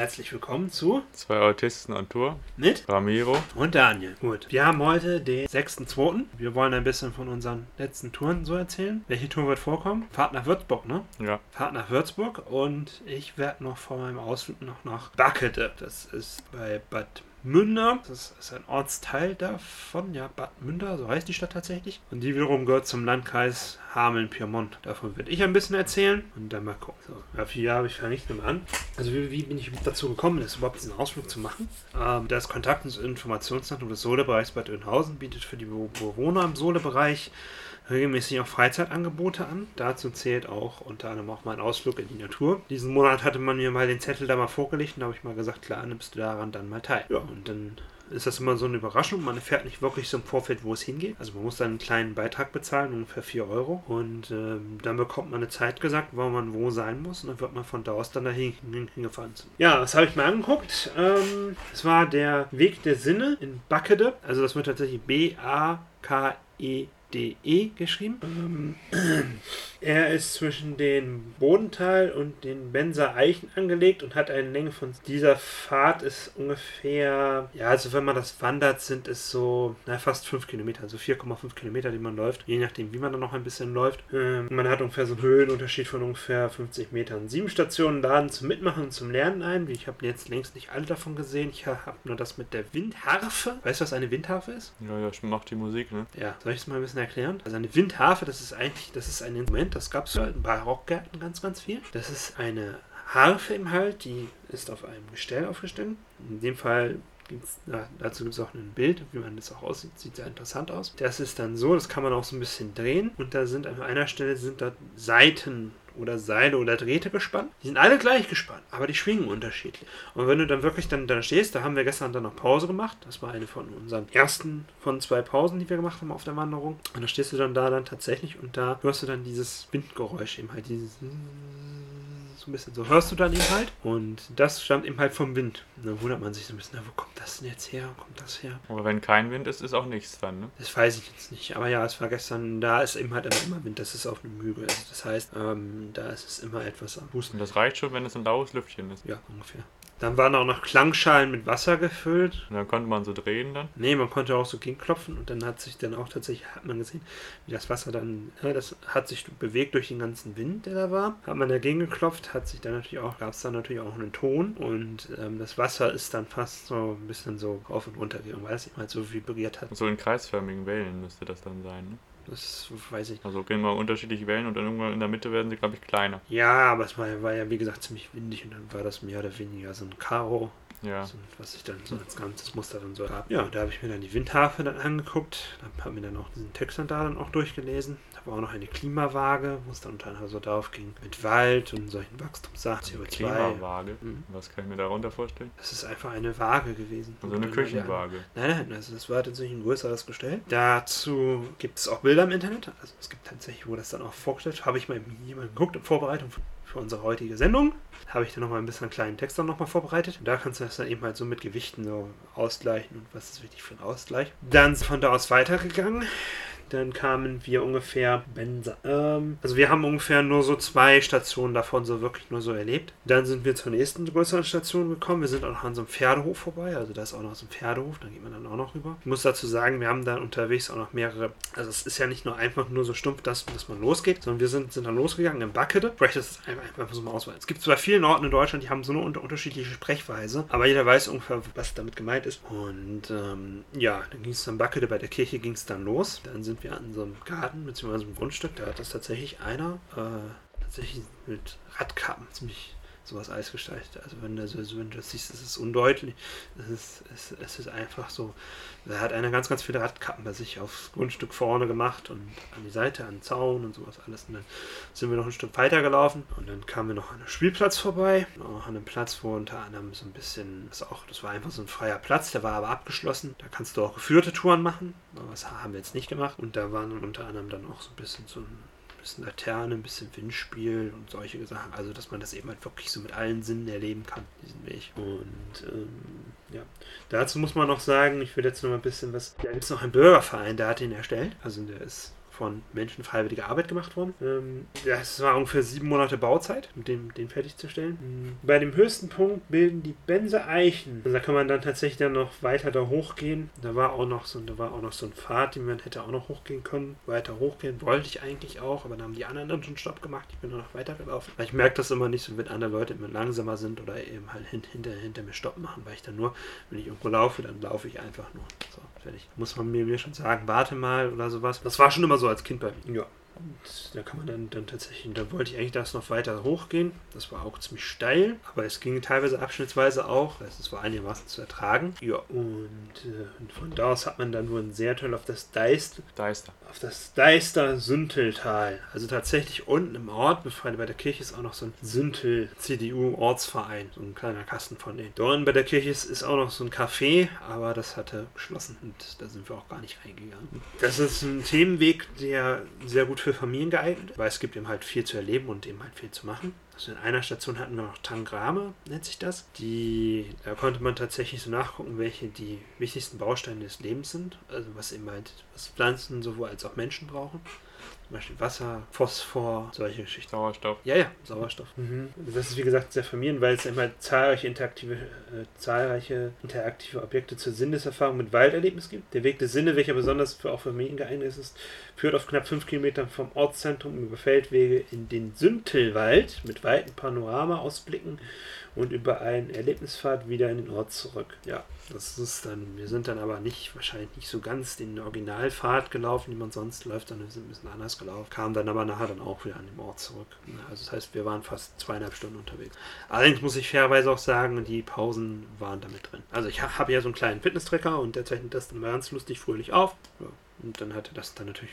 Herzlich willkommen zu Zwei Autisten on Tour. mit Ramiro. und Daniel. Gut, wir haben heute den 6.2. Wir wollen ein bisschen von unseren letzten Touren so erzählen. Welche Tour wird vorkommen? Fahrt nach Würzburg, ne? Ja. Fahrt nach Würzburg und ich werde noch vor meinem Ausflug noch nach Backede. Das ist bei Bad Münder. Das ist ein Ortsteil davon, ja, Bad Münder, so heißt die Stadt tatsächlich. Und die wiederum gehört zum Landkreis Hameln-Pyrmont. Davon werde ich ein bisschen erzählen und dann mal gucken. So, ja, vier Jahre ich fange nicht mehr an. Also wie, wie bin ich dazu gekommen, das überhaupt diesen Ausflug zu machen? Ähm, das Kontakt- und Informationszentrum des Sohlebereichs Bad Oeynhausen bietet für die Bewohner im Sohlebereich regelmäßig auch Freizeitangebote an. Dazu zählt auch unter anderem auch mein Ausflug in die Natur. Diesen Monat hatte man mir mal den Zettel da mal vorgelegt und da habe ich mal gesagt, klar, nimmst du daran dann mal teil. Ja, und dann ist das immer so eine Überraschung. Man erfährt nicht wirklich so im Vorfeld, wo es hingeht. Also man muss dann einen kleinen Beitrag bezahlen, ungefähr 4 Euro. Und ähm, dann bekommt man eine Zeit gesagt, wo man wo sein muss. Und dann wird man von da aus dann dahin hingefahren. Ja, das habe ich mir angeguckt. Ähm, es war der Weg der Sinne in Backede. Also das wird tatsächlich B-A-K-E DE geschrieben. Ähm, er ist zwischen den Bodental und den Benser Eichen angelegt und hat eine Länge von dieser Fahrt ist ungefähr, ja, also wenn man das wandert, sind es so na, fast 5 Kilometer, also 4,5 Kilometer, die man läuft, je nachdem, wie man dann noch ein bisschen läuft. Ähm, man hat ungefähr so einen Höhenunterschied von ungefähr 50 Metern. Sieben Stationen laden zum Mitmachen und zum Lernen ein. Ich habe jetzt längst nicht alle davon gesehen. Ich habe nur das mit der Windharfe. Weißt du, was eine Windharfe ist? Ja, ja, macht die Musik, ne? Ja, soll ich es mal ein bisschen erklären? Also eine Windharfe, das ist eigentlich, das ist ein Instrument, das gab es ja in Barockgärten ganz, ganz viel. Das ist eine Harfe im Halt, die ist auf einem Gestell aufgestellt. In dem Fall gibt's, dazu gibt es auch ein Bild, wie man das auch aussieht. Sieht sehr interessant aus. Das ist dann so, das kann man auch so ein bisschen drehen. Und da sind an einer Stelle sind da Seiten oder Seile oder Drähte gespannt. Die sind alle gleich gespannt, aber die schwingen unterschiedlich. Und wenn du dann wirklich dann da stehst, da haben wir gestern dann noch Pause gemacht. Das war eine von unseren ersten von zwei Pausen, die wir gemacht haben auf der Wanderung. Und da stehst du dann da dann tatsächlich und da hörst du dann dieses Windgeräusch eben halt, dieses so ein bisschen so hörst du dann eben halt. Und das stammt eben halt vom Wind. Und dann wundert man sich so ein bisschen, na, wo kommt das denn jetzt her? Wo kommt das her? Aber wenn kein Wind ist, ist auch nichts dann, ne? Das weiß ich jetzt nicht. Aber ja, es war gestern, da ist eben halt immer Wind. Das ist auf einem Hügel. Also das heißt, ähm, da ist es immer etwas am Husten. Und das reicht schon, wenn es ein laues Lüftchen ist. Ja, ungefähr. Dann waren auch noch Klangschalen mit Wasser gefüllt. Und dann konnte man so drehen dann. Nee, man konnte auch so gegenklopfen und dann hat sich dann auch tatsächlich, hat man gesehen, wie das Wasser dann, ja, das hat sich bewegt durch den ganzen Wind, der da war. Hat man dagegen geklopft, hat sich dann natürlich auch, gab es dann natürlich auch einen Ton und ähm, das Wasser ist dann fast so ein bisschen so rauf und runter gegangen, weil es eben halt so vibriert hat. So in kreisförmigen Wellen müsste das dann sein, ne? Das weiß ich. Also gehen mal unterschiedliche Wellen und dann irgendwann in der Mitte werden sie, glaube ich, kleiner. Ja, aber es war, war ja, wie gesagt, ziemlich windig und dann war das mehr oder weniger so ein Karo. Ja. So, was sich dann so als ganzes Muster dann so gab. Ja, da habe ich mir dann die Windharfe dann angeguckt. Dann habe mir dann auch diesen Text dann da dann auch durchgelesen. War auch noch eine Klimawaage, wo es dann unter anderem so darauf ging, mit Wald und solchen Wachstumssachen, CO2. Klimawaage. Mhm. Was kann ich mir darunter vorstellen? Das ist einfach eine Waage gewesen. Also eine dann Küchenwaage. Nein, nein, also das war tatsächlich ein größeres Gestell. Dazu gibt es auch Bilder im Internet. Also es gibt tatsächlich, wo das dann auch vorgestellt. Habe ich mal jemand geguckt in Vorbereitung für, für unsere heutige Sendung. Habe ich dann nochmal ein bisschen einen kleinen Text dann nochmal vorbereitet. Und da kannst du das dann eben halt so mit Gewichten so ausgleichen und was ist wichtig für einen Ausgleich. Dann von da aus weitergegangen. Dann kamen wir ungefähr. Ähm, also wir haben ungefähr nur so zwei Stationen davon so wirklich nur so erlebt. Dann sind wir zur nächsten größeren Station gekommen. Wir sind auch noch an so einem Pferdehof vorbei. Also da ist auch noch so ein Pferdehof. Da geht man dann auch noch rüber. Ich muss dazu sagen, wir haben da unterwegs auch noch mehrere. Also es ist ja nicht nur einfach nur so stumpf, dass, dass man losgeht, sondern wir sind, sind dann losgegangen in Backede. Ist es einfach, einfach so mal Auswahl. Es gibt zwar vielen Orten in Deutschland, die haben so eine unter unterschiedliche Sprechweise, aber jeder weiß ungefähr, was damit gemeint ist. Und ähm, ja, dann ging es dann Backede. Bei der Kirche ging es dann los. Dann sind wir an so einem Garten bzw. einem Grundstück. Da hat das tatsächlich einer äh, tatsächlich mit Radkappen ziemlich sowas Eis gestaltet. Also wenn du, also wenn du das siehst, es ist undeutlich. Es ist, es, es ist einfach so. Da hat einer ganz, ganz viele Radkappen bei sich aufs Grundstück vorne gemacht und an die Seite, an den Zaun und sowas alles. Und dann sind wir noch ein Stück weiter gelaufen und dann kamen wir noch an einem Spielplatz vorbei. Auch an einem Platz, wo unter anderem so ein bisschen, das, auch, das war einfach so ein freier Platz, der war aber abgeschlossen. Da kannst du auch geführte Touren machen. Aber das haben wir jetzt nicht gemacht. Und da waren unter anderem dann auch so ein bisschen so ein bisschen Laterne, ein bisschen Windspiel und solche Sachen. Also, dass man das eben halt wirklich so mit allen Sinnen erleben kann, diesen Weg. Und ähm, ja, dazu muss man noch sagen, ich will jetzt noch mal ein bisschen was. Da gibt es noch einen Bürgerverein, der hat ihn erstellt. Also, der ist von Menschen freiwillige Arbeit gemacht worden. Ähm, das war ungefähr sieben Monate Bauzeit, um den, den fertigzustellen. Mhm. Bei dem höchsten Punkt bilden die Benze Eichen. Also da kann man dann tatsächlich dann noch weiter da hochgehen. Da war auch noch so, da war auch noch so ein Pfad, den man hätte auch noch hochgehen können. Weiter hochgehen wollte ich eigentlich auch, aber dann haben die anderen dann schon Stopp gemacht. Ich bin nur noch weitergelaufen. Weil ich merke das immer nicht so, wenn andere Leute immer langsamer sind oder eben halt hinter, hinter mir Stopp machen, weil ich dann nur, wenn ich irgendwo laufe, dann laufe ich einfach nur. So, fertig. Muss man mir, mir schon sagen, warte mal oder sowas. Das war schon immer so als Kind bei mir. Ja. Und da kann man dann, dann tatsächlich, da wollte ich eigentlich das noch weiter hochgehen. Das war auch ziemlich steil, aber es ging teilweise abschnittsweise auch. Es war einigermaßen zu ertragen. Ja, und, äh, und von da aus hat man dann nur ein sehr toll auf das Deist, Deister. auf das Deister Sünteltal. Also tatsächlich unten im Ort, befreundet bei der Kirche ist auch noch so ein Süntel-CDU-Ortsverein, so ein kleiner Kasten von denen. Dort bei der Kirche ist, ist auch noch so ein Café, aber das hatte geschlossen und da sind wir auch gar nicht reingegangen. Das ist ein Themenweg, der sehr gut für Familien geeignet weil es gibt eben halt viel zu erleben und eben halt viel zu machen. Also in einer Station hatten wir noch Tangrame, nennt sich das. Die, da konnte man tatsächlich so nachgucken, welche die wichtigsten Bausteine des Lebens sind. Also was eben halt, was Pflanzen sowohl als auch Menschen brauchen. Zum Beispiel Wasser, Phosphor, solche Geschichten. Sauerstoff. Ja, ja, Sauerstoff. Mhm. Das ist wie gesagt sehr vermehrend, weil es immer zahlreiche interaktive, äh, zahlreiche interaktive Objekte zur Sinneserfahrung mit Walderlebnis gibt. Der Weg der Sinne, welcher besonders für auch Familien geeignet ist, führt auf knapp fünf Kilometern vom Ortszentrum über Feldwege in den Süntelwald mit weiten Panorama-Ausblicken und über einen Erlebnispfad wieder in den Ort zurück. Ja, das ist dann, wir sind dann aber nicht, wahrscheinlich nicht so ganz den Originalpfad gelaufen, die man sonst läuft, wir sind ein bisschen anders gelaufen, kamen dann aber nachher dann auch wieder an den Ort zurück. Also das heißt, wir waren fast zweieinhalb Stunden unterwegs. Allerdings muss ich fairerweise auch sagen, die Pausen waren damit drin. Also ich habe ja so einen kleinen Fitness-Tracker und der zeichnet das dann ganz lustig fröhlich auf. Ja. Und dann hatte das dann natürlich,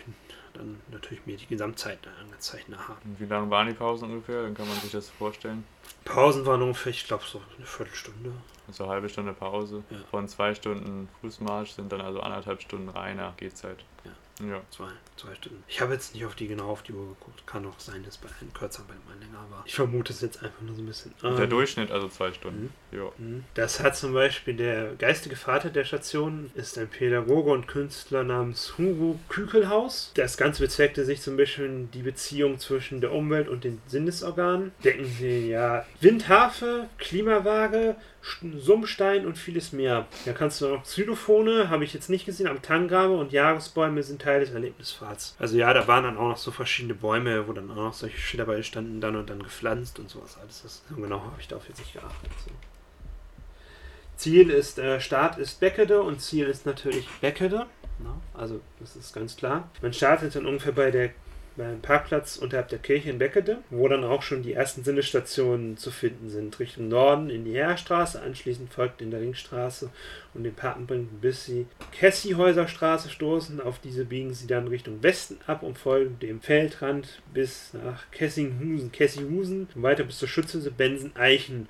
dann natürlich mir die Gesamtzeit angezeigt nachher. Und wie lange waren die Pausen ungefähr? Dann kann man sich das vorstellen. Pausen waren ungefähr, ich glaube, so eine Viertelstunde. Also eine halbe Stunde Pause. Ja. Von zwei Stunden Fußmarsch sind dann also anderthalb Stunden reiner Gehzeit. Ja. Ja. Zwei, zwei Stunden. Ich habe jetzt nicht auf die genau auf die Uhr geguckt. Kann auch sein, dass bei einem kürzer, bei einem länger war. Ich vermute es jetzt einfach nur so ein bisschen. Der Ähm, Durchschnitt also zwei Stunden. Ja. Mhm. Das hat zum Beispiel der geistige Vater der Station, ist ein Pädagoge und Künstler namens Hugo Kükelhaus. Das Ganze bezweckte sich zum Beispiel die Beziehung zwischen der Umwelt und den Sinnesorganen. Denken Sie ja Windharfe, Klimawaage, Sumpfstein und vieles mehr. Da kannst du noch Xylophone, habe ich jetzt nicht gesehen, aber Tangrame und Jahresbäume sind Teil des Erlebnispfads. Also ja, da waren dann auch noch so verschiedene Bäume, wo dann auch noch solche Schilder bei standen, dann und dann gepflanzt und sowas alles. Das, so genau habe ich darauf jetzt nicht geachtet. So. Ziel ist, äh, Start ist Beckede und Ziel ist natürlich Beckede. Na, also das ist ganz klar. Man startet dann ungefähr bei der beim Parkplatz unterhalb der Kirche in Beckede, wo dann auch schon die ersten Sendestationen zu finden sind. Richtung Norden in die Heerstraße, anschließend folgt in der Ringstraße und den Papenbrink, bis sie Kessihäuser Straße stoßen. Auf diese biegen sie dann Richtung Westen ab und folgen dem Feldrand bis nach Kessinghusen, und weiter bis zur Schütze Bensen Eichen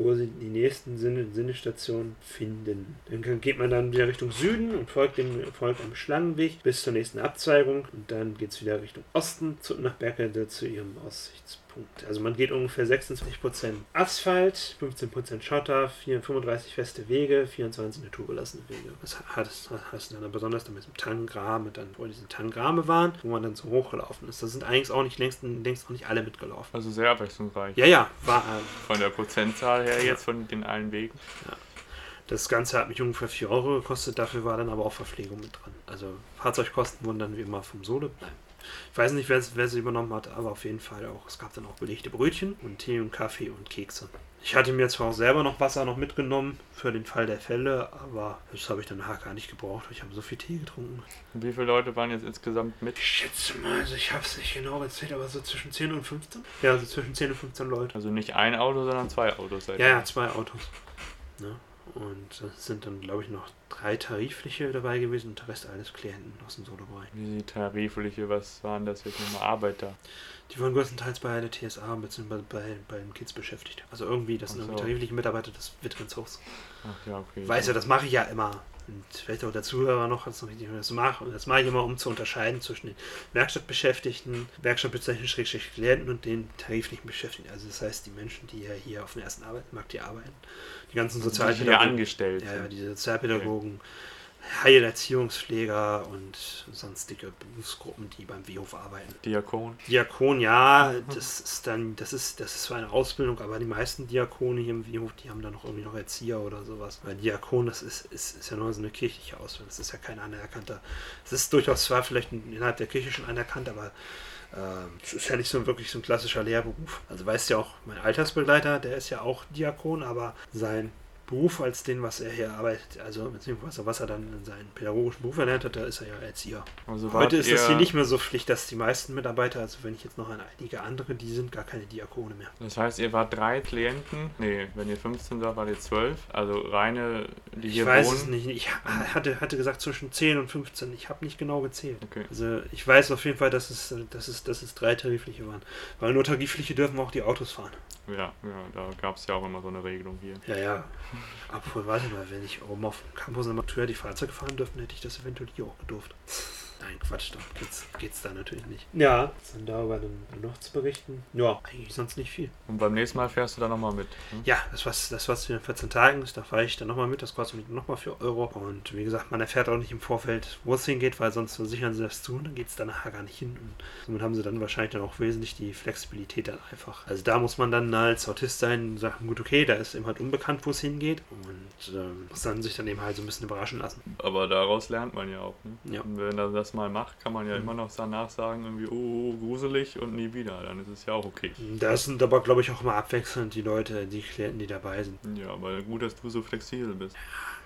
wo sie die nächsten Sinne, Sinnestationen finden. Dann geht man dann wieder Richtung Süden und folgt dem folgt einem Schlangenweg bis zur nächsten Abzweigung und dann geht es wieder Richtung Osten zu, nach Berkelde zu ihrem Aussichtspunkt. Also man geht ungefähr 26% Asphalt, 15% Schotter, 4, 35 feste Wege, 24 naturbelassene Wege. Das hat es hast du dann besonders dann mit dem Tangrame, dann wo diese Tangrame waren, wo man dann so hochgelaufen ist. Das sind eigentlich auch nicht längst, längst auch nicht alle mitgelaufen. Also sehr abwechslungsreich. Ja, ja, war, äh, Von der Prozentzahl her jetzt von den allen Wegen. Das Ganze hat mich ungefähr 4 Euro gekostet, dafür war dann aber auch Verpflegung mit dran. Also Fahrzeugkosten wurden dann wie immer vom Sole. Nein. Ich weiß nicht, wer, wer sie übernommen hat, aber auf jeden Fall auch. Es gab dann auch belegte Brötchen und Tee und Kaffee und Kekse. Ich hatte mir zwar auch selber noch Wasser noch mitgenommen für den Fall der Fälle, aber das habe ich dann nachher gar nicht gebraucht. Ich habe so viel Tee getrunken. Wie viele Leute waren jetzt insgesamt mit? Ich schätze mal, also ich habe es nicht genau gezählt, aber so zwischen 10 und 15. Ja, so zwischen 10 und 15 Leute. Also nicht ein Auto, sondern zwei Autos. Ja, ja, zwei Autos. Ne? Und es sind dann, glaube ich, noch drei tarifliche dabei gewesen und der Rest alles Klienten aus dem Solo-Bereich. Wie die tarifliche, was waren das jetzt nochmal Arbeiter? Die waren größtenteils bei der TSA bzw. bei, bei den Kids beschäftigt. Also irgendwie, das sind so. irgendwie tarifliche Mitarbeiter des Veterans Ach ja, okay. Weiß ja, das mache ich ja immer. Und vielleicht auch der Zuhörer noch, das noch richtig das mache. Und das mache ich immer, um zu unterscheiden zwischen den Werkstattbeschäftigten, Werkstattbezeichneten, Klienten und den tariflichen Beschäftigten. Also das heißt, die Menschen, die ja hier auf dem ersten Arbeitsmarkt hier arbeiten, die ganzen Also nicht hier Sozialpädagogen, angestellt. ja, ja, die Sozialpädagogen, Heilerziehungspfleger und sonstige Berufsgruppen, die beim Wehof arbeiten. Diakon. Diakon, ja, das ist dann, das ist, das ist zwar eine Ausbildung, aber die meisten Diakone hier im Wehof, die haben dann noch irgendwie noch Erzieher oder sowas. Weil Diakon, das ist, ist, ist ja nur so eine kirchliche Ausbildung, das ist ja kein anerkannter. Es ist durchaus zwar vielleicht innerhalb der Kirche schon anerkannt, aber ähm, es ist ja nicht so wirklich so ein klassischer Lehrberuf. Also weißt ja auch, mein Altersbegleiter, der ist ja auch Diakon, aber sein Beruf als den, was er hier arbeitet, also beziehungsweise was er dann in seinen pädagogischen Beruf erlernt hat, da ist er ja Erzieher. Also Heute ist das hier nicht mehr so Pflicht, dass die meisten Mitarbeiter, also wenn ich jetzt noch an einige andere, die sind gar keine Diakone mehr. Das heißt, ihr wart drei Klienten. Nee, wenn ihr 15 wart, wart ihr 12. Also reine, die Ich hier weiß wohnen. es nicht. Ich hatte, hatte gesagt zwischen 10 und 15. Ich habe nicht genau gezählt. Okay. Also ich weiß auf jeden Fall, dass es, dass es, dass es drei tarifliche waren. Weil nur tarifliche dürfen auch die Autos fahren. Ja, ja, da gab es ja auch immer so eine Regelung hier. Ja, ja. Obwohl, warte mal, wenn ich oben auf dem Campus Amateur die Fahrzeuge fahren dürfte, hätte ich das eventuell hier auch gedurft. Nein, Quatsch, da geht's, geht's da natürlich nicht. Ja, was dann darüber dann noch zu berichten? Ja, eigentlich sonst nicht viel. Und beim nächsten Mal fährst du da nochmal mit. Ne? Ja, das was das was in 14 Tagen ist, da fahre ich dann nochmal mit, das kostet nochmal 4 Euro. Und wie gesagt, man erfährt auch nicht im Vorfeld, wo es hingeht, weil sonst sichern sie das zu und dann geht es dann nachher gar nicht hin. Und somit haben sie dann wahrscheinlich dann auch wesentlich die Flexibilität dann einfach. Also da muss man dann als Autist sein und sagen, gut, okay, da ist eben halt unbekannt, wo es hingeht. Und ähm, muss dann sich dann eben halt so ein bisschen überraschen lassen. Aber daraus lernt man ja auch. Ne? Ja. Und wenn er das mal macht, kann man ja Mhm. immer noch danach sagen, irgendwie, oh, gruselig und nie wieder. Dann ist es ja auch okay. Da sind aber, glaube ich, auch immer abwechselnd die Leute, die Klienten, die dabei sind. Ja, aber gut, dass du so flexibel bist.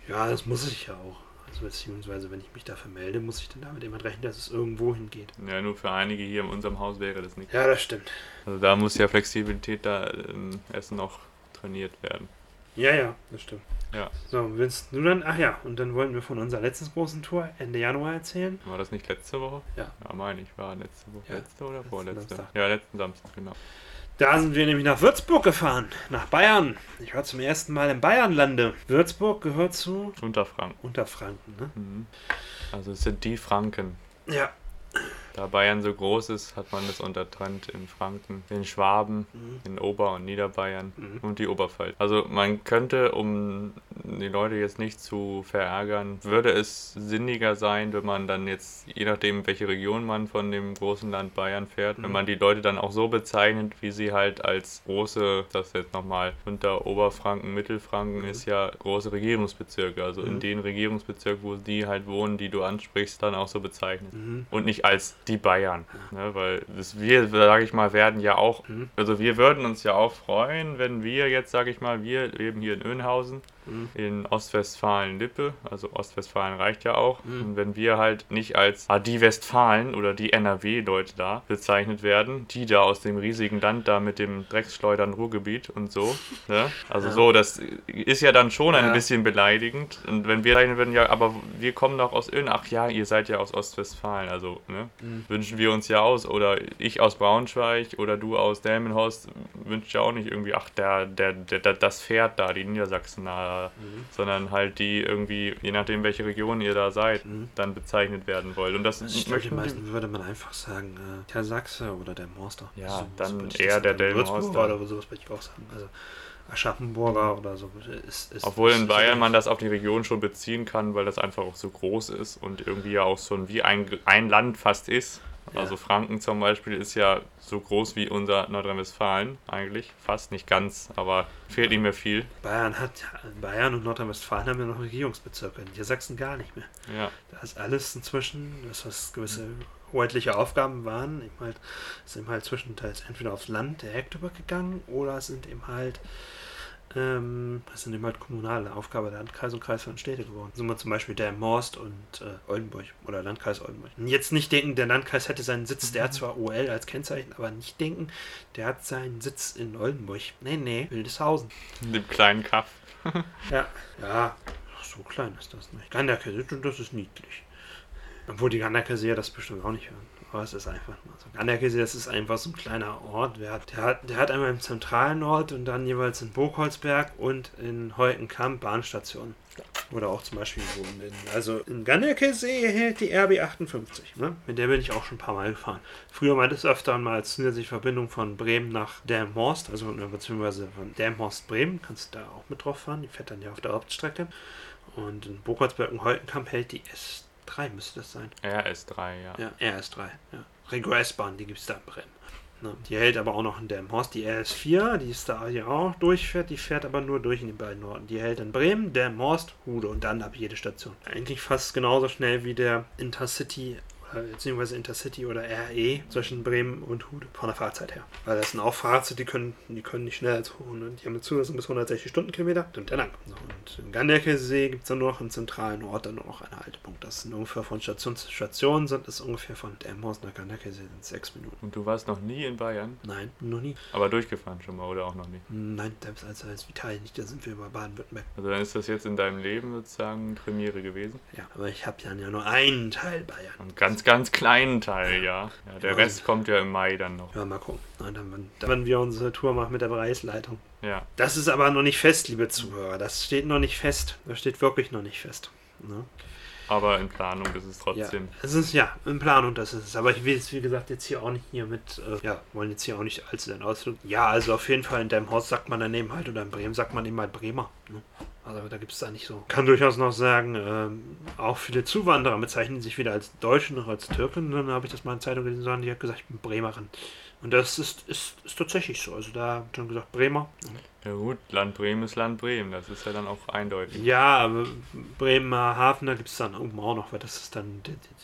Ja, das muss ich ja auch. Also beziehungsweise, wenn ich mich dafür melde, muss ich dann damit immer rechnen, dass es irgendwo hingeht. Ja, nur für einige hier in unserem Haus wäre das nicht. Ja, das stimmt. Also da muss ja Flexibilität da im Essen noch trainiert werden. Ja, ja, das stimmt. Ja. So, willst du dann, ach ja, und dann wollten wir von unserer letzten großen Tour Ende Januar erzählen. War das nicht letzte Woche? Ja. Ja, meine ich, war letzte Woche. Ja, letzte oder letzten vorletzte? Samstag. Ja, letzten Samstag, genau. Da sind wir nämlich nach Würzburg gefahren, nach Bayern. Ich war zum ersten Mal im Bayernlande. Würzburg gehört zu Unterfranken. Unterfranken, ne? Mhm. Also es sind die Franken. Ja. Da Bayern so groß ist, hat man das untertrennt in Franken, in Schwaben, Mhm. in Ober- und Niederbayern Mhm. und die Oberpfalz. Also man könnte, um die Leute jetzt nicht zu verärgern, würde es sinniger sein, wenn man dann jetzt, je nachdem welche Region man von dem großen Land Bayern fährt, wenn Mhm. man die Leute dann auch so bezeichnet, wie sie halt als große, das jetzt nochmal unter Oberfranken, Mittelfranken Mhm. ist ja große Regierungsbezirke, also in Mhm. den Regierungsbezirk, wo die halt wohnen, die du ansprichst, dann auch so bezeichnet Mhm. und nicht als die Bayern. Ne? Weil das wir, sage ich mal, werden ja auch, Mhm. also wir würden uns ja auch freuen, wenn wir jetzt, sage ich mal, wir leben hier in Önhausen, Mhm. in Ostwestfalen-Lippe, also Ostwestfalen reicht ja auch, Mhm. und wenn wir halt nicht als ah, die Westfalen oder die NRW-Leute da bezeichnet werden, die da aus dem riesigen Land da mit dem Drecksschleudern Ruhrgebiet und so, ne? also Ja. so, das ist ja dann schon ein Ja. bisschen beleidigend und wenn wir sagen würden, ja, aber wir kommen doch aus Öl, ach ja, ihr seid ja aus Ostwestfalen, also ne? Mhm. wünschen wir uns ja aus oder ich aus Braunschweig oder du aus Delmenhorst wünscht ja auch nicht irgendwie, ach, der, der, der, der das Pferd da, die Niedersachsen da, Mhm. sondern halt die irgendwie, je nachdem welche Region ihr da seid, Mhm. dann bezeichnet werden wollt. Und das Ich glaube, den meisten würde man einfach sagen, äh, der Sachse oder der Monster. Ja, dann würde ich eher das der. Würzburger oder sowas würde ich auch sagen. Also Aschaffenburger oder so. Ist, ist, Obwohl in Bayern man das auf die Region schon beziehen kann, weil das einfach auch so groß ist und irgendwie ja auch so wie ein, ein Land fast ist. Ja. Also Franken zum Beispiel ist ja so groß wie unser Nordrhein-Westfalen eigentlich. Fast nicht ganz, aber fehlt nicht mehr viel. Bayern hat, Bayern und Nordrhein-Westfalen haben ja noch Regierungsbezirke. Niedersachsen gar nicht mehr. Ja, Da ist alles inzwischen, das was gewisse hoheitliche Aufgaben waren, eben halt, eben halt zwischenteils entweder aufs Land direkt übergegangen oder sind eben halt ähm, das sind eben halt kommunale Aufgabe der Landkreis und Kreis und Städte geworden. So mal zum Beispiel der Morst und äh, Oldenburg oder Landkreis Oldenburg. Und jetzt nicht denken, der Landkreis hätte seinen Sitz, der hat zwar OL als Kennzeichen, aber nicht denken, der hat seinen Sitz in Oldenburg. Nee, nee, Wildeshausen. in dem kleinen Kaff. Ja, ja, ach, so klein ist das nicht. Ganderkäse, das ist niedlich. Obwohl die Ganderkäse das bestimmt auch nicht hören. Aber ist einfach mal so. Ganderkäse, das ist einfach so ein kleiner Ort. Der hat, der, hat, einmal im zentralen Ort und dann jeweils in Burgholzberg und in Heutenkamp Bahnstationen. Oder auch zum Beispiel so in, also in Ganderkesee hält die RB 58. Ne? Mit der bin ich auch schon ein paar Mal gefahren. Früher mal das öfter mal als zusätzliche Verbindung von Bremen nach Delmhorst, also ne, beziehungsweise von Delmhorst Bremen, kannst du da auch mit drauf fahren. Die fährt dann ja auf der Hauptstrecke. Und in Burkholzberg und Heutenkamp hält die S3, müsste das sein. RS3, ja. Ja, RS3, ja. Regio-S-Bahn, die gibt es da in Bremen. Ne? Die hält aber auch noch in Delmhorst. Die RS4, die ist da hier auch durchfährt, die fährt aber nur durch in den beiden Orten. Die hält in Bremen, Delmhorst, Hude und dann ab jede Station. Eigentlich fast genauso schnell wie der Intercity beziehungsweise Intercity oder RE zwischen Bremen und Hude von der Fahrzeit her. Weil das sind auch Fahrzeuge, die können, die können nicht schneller als 100, die haben Zulassung bis 160 Stundenkilometer und der lang. Und im Ganderkesee gibt es dann nur noch im zentralen Ort dann nur noch einen Haltepunkt. Das sind ungefähr von Station zu Station, sind es ungefähr von Delmhorst nach Ganderkesee sind sechs Minuten. Und du warst noch nie in Bayern? Nein, noch nie. Aber durchgefahren schon mal oder auch noch nie? Nein, selbst als, als Vital nicht, da sind wir über Baden-Württemberg. Also dann ist das jetzt in deinem Leben sozusagen Premiere gewesen? Ja, aber ich habe ja nur einen Teil Bayern. Einen ganz, ganz kleinen Teil, ja. ja der Rest kommt ja im Mai dann noch. Ja, mal gucken. Na, dann, dann, wenn wir unsere Tour machen mit der Bereichsleitung. Ja. Das ist aber noch nicht fest, liebe Zuhörer. Das steht noch nicht fest. Das steht wirklich noch nicht fest. Ne? Aber in Planung ist es trotzdem. Ja, es ist ja in Planung, das ist es. Aber ich will es, wie gesagt, jetzt hier auch nicht hier mit, äh, ja, wollen jetzt hier auch nicht allzu den Ausdruck. Ja, also auf jeden Fall in deinem Haus sagt man daneben halt oder in Bremen sagt man eben halt Bremer. Ne? Also da gibt es da nicht so. Kann durchaus noch sagen, ähm, auch viele Zuwanderer bezeichnen sich weder als Deutsche noch als Türken. Dann habe ich das mal in Zeitung gelesen, die hat gesagt, ich bin Bremerin. Und das ist, ist, ist tatsächlich so. Also da hat dann gesagt, Bremer. Ja gut, Land Bremen ist Land Bremen, das ist ja dann auch eindeutig. Ja, aber Bremer Hafen, da gibt es dann oben auch noch, weil das ist dann,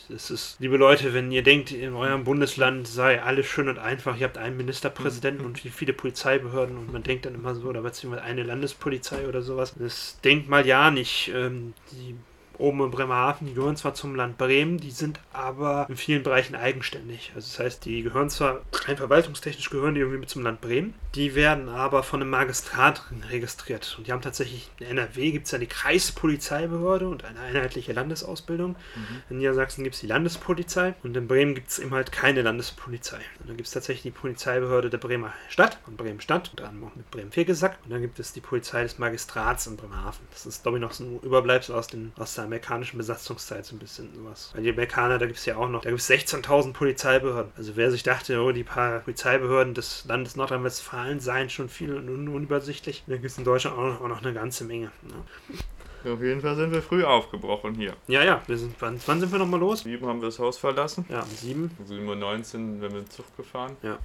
das ist, liebe Leute, wenn ihr denkt, in eurem Bundesland sei alles schön und einfach, ihr habt einen Ministerpräsidenten und viele Polizeibehörden und man denkt dann immer so, oder beziehungsweise eine Landespolizei oder sowas, das denkt mal ja nicht. Ähm, die oben in Bremerhaven, die gehören zwar zum Land Bremen, die sind aber in vielen Bereichen eigenständig. Also das heißt, die gehören zwar rein verwaltungstechnisch gehören die irgendwie mit zum Land Bremen, die werden aber von einem Magistrat registriert. Und die haben tatsächlich, in NRW gibt es ja die Kreispolizeibehörde und eine einheitliche Landesausbildung. Mhm. In Niedersachsen gibt es die Landespolizei und in Bremen gibt es eben halt keine Landespolizei. Und dann gibt es tatsächlich die Polizeibehörde der Bremer Stadt und Bremen Stadt, und dann auch mit Bremen-Fegesack. Und dann gibt es die Polizei des Magistrats in Bremerhaven. Das ist, glaube ich, noch so ein Überbleibsel aus, den, aus der amerikanischen Besatzungszeit so ein bisschen sowas. Weil die Amerikaner, da gibt es ja auch noch, da gibt es 16.000 Polizeibehörden. Also wer sich dachte, oh, die paar Polizeibehörden des Landes Nordrhein-Westfalen seien schon viel und un unübersichtlich, da gibt es in Deutschland auch noch, auch noch eine ganze Menge. Ne? Auf jeden Fall sind wir früh aufgebrochen hier. Ja, ja. Wir sind, wann, wann sind wir nochmal los? Sieben haben wir das Haus verlassen. Ja, um sieben. Um 7.19 Uhr sind wir mit dem Zug gefahren. Ja.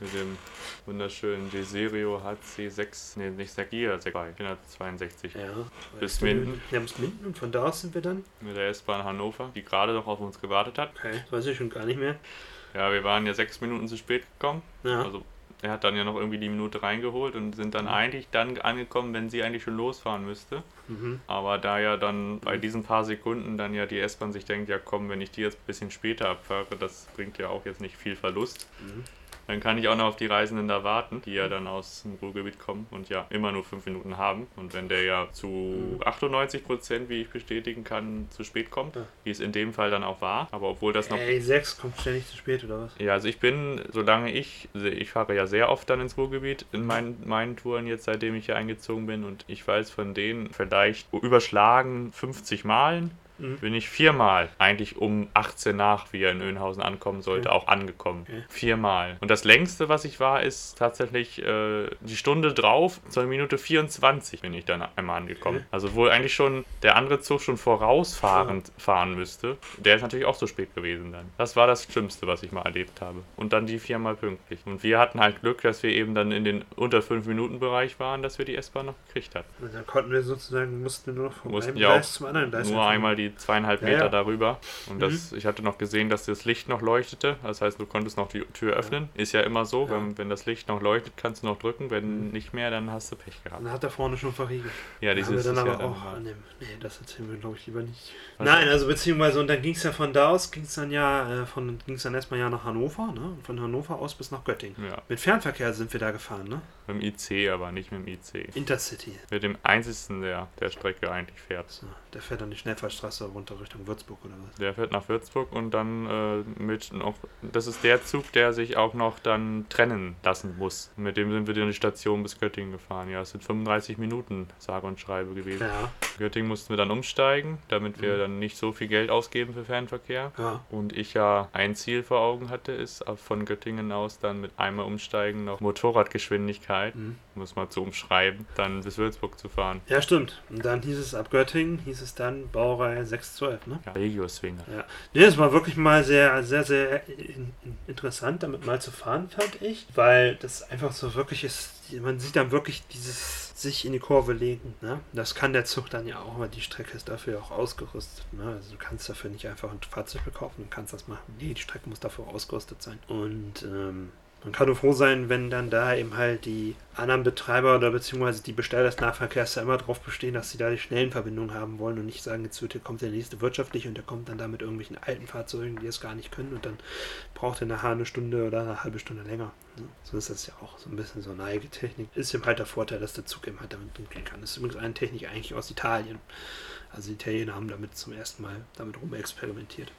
Mit dem wunderschönen Deserio HC6, nee, nicht Sagia, 462. Ja. Bis Minden. Ja, bis Minden und von da aus sind wir dann? Mit der S-Bahn Hannover, die gerade noch auf uns gewartet hat. Okay, das weiß ich schon gar nicht mehr. Ja, wir waren ja sechs Minuten zu spät gekommen. Ja. Also er hat dann ja noch irgendwie die Minute reingeholt und sind dann eigentlich dann angekommen, wenn sie eigentlich schon losfahren müsste. Mhm. Aber da ja dann bei diesen paar Sekunden dann ja die S-Bahn sich denkt, ja komm, wenn ich die jetzt ein bisschen später abfahre, das bringt ja auch jetzt nicht viel Verlust. Mhm. Dann kann ich auch noch auf die Reisenden da warten, die ja dann aus dem Ruhrgebiet kommen und ja immer nur fünf Minuten haben. Und wenn der ja zu 98 Prozent, wie ich bestätigen kann, zu spät kommt, wie es in dem Fall dann auch war, aber obwohl das noch Ey, sechs kommt ständig zu spät, oder was? ja, also ich bin, solange ich, also ich fahre ja sehr oft dann ins Ruhrgebiet in meinen, meinen Touren jetzt, seitdem ich hier eingezogen bin und ich weiß von denen vielleicht überschlagen 50 Malen Mhm. bin ich viermal eigentlich um 18 nach, wie er in Önhausen ankommen sollte, auch angekommen. Okay. Viermal. Und das längste, was ich war, ist tatsächlich äh, die Stunde drauf, zur Minute 24 bin ich dann einmal angekommen. Okay. Also wo eigentlich schon der andere Zug schon vorausfahrend fahren müsste. Der ist natürlich auch so spät gewesen dann. Das war das Schlimmste, was ich mal erlebt habe. Und dann die viermal pünktlich. Und wir hatten halt Glück, dass wir eben dann in den unter 5 Minuten Bereich waren, dass wir die S-Bahn noch gekriegt hatten. Und dann konnten wir sozusagen, mussten wir nur noch vom Mussten einen ja Gleis zum anderen Gleis Nur einmal die zweieinhalb Ja, Meter ja. darüber. Und das, ich hatte noch gesehen, dass das Licht noch leuchtete. Das heißt, du konntest noch die Tür öffnen. Ist ja immer so, Ja. wenn, wenn das Licht noch leuchtet, kannst du noch drücken. Wenn nicht mehr, dann hast du Pech gehabt. Dann hat er vorne schon verriegelt. Ja, dieses dann aber ja dann auch mal- an dem. Nee, das erzählen wir, glaube ich, lieber nicht. Was? Nein, also beziehungsweise, und dann ging es ja von da aus, ging es dann ja, äh, von ging es dann erstmal ja nach Hannover, ne? Und von Hannover aus bis nach Göttingen. Ja, Mit Fernverkehr sind wir da gefahren, ne? mit dem IC, aber nicht mit dem IC. Intercity. Mit dem einzigsten, der der Strecke eigentlich fährt. So, der fährt an die Schnellfahrstraße was er runter Richtung Würzburg oder was? Der fährt nach Würzburg und dann äh, mit noch. Das ist der Zug, der sich auch noch dann trennen lassen muss. Mit dem sind wir in die Station bis Göttingen gefahren. Ja, es sind 35 Minuten, sage und schreibe gewesen. Ja, Göttingen mussten wir dann umsteigen, damit wir Mhm. dann nicht so viel Geld ausgeben für Fernverkehr. ja. Und ich ja ein Ziel vor Augen hatte, ist von Göttingen aus dann mit einmal umsteigen noch Motorradgeschwindigkeit, Mhm. Um es mal zu umschreiben, dann bis Würzburg zu fahren. Ja, stimmt. Und dann hieß es ab Göttingen, hieß es dann Baureihe 612, ne? Ja, Regio-Swinger. Ja. Nee, es war wirklich mal sehr, sehr, sehr in, in, interessant, damit mal zu fahren, fand ich. Weil das einfach so wirklich ist, man sieht dann wirklich dieses sich in die Kurve legen. Ne? Das kann der Zug dann ja auch, weil die Strecke ist dafür auch ausgerüstet. Ne? Also du kannst dafür nicht einfach ein Fahrzeug bekaufen und kannst das machen. Nee, die Strecke muss dafür ausgerüstet sein. Und ähm, man kann nur froh sein, wenn dann da eben halt die anderen Betreiber oder beziehungsweise die Besteller des Nahverkehrs da immer darauf bestehen, dass sie da die schnellen Verbindungen haben wollen und nicht sagen, jetzt wird, kommt der nächste wirtschaftliche und der kommt dann da mit irgendwelchen alten Fahrzeugen, die es gar nicht können und dann braucht er nachher eine Stunde oder eine halbe Stunde länger. So ist das ja auch so ein bisschen so Neigetechnik. Ist eben halt der Vorteil, dass der Zug eben halt damit umgehen kann. Das ist übrigens eine Technik eigentlich aus Italien. Also die Italiener haben damit zum ersten Mal damit rumexperimentiert.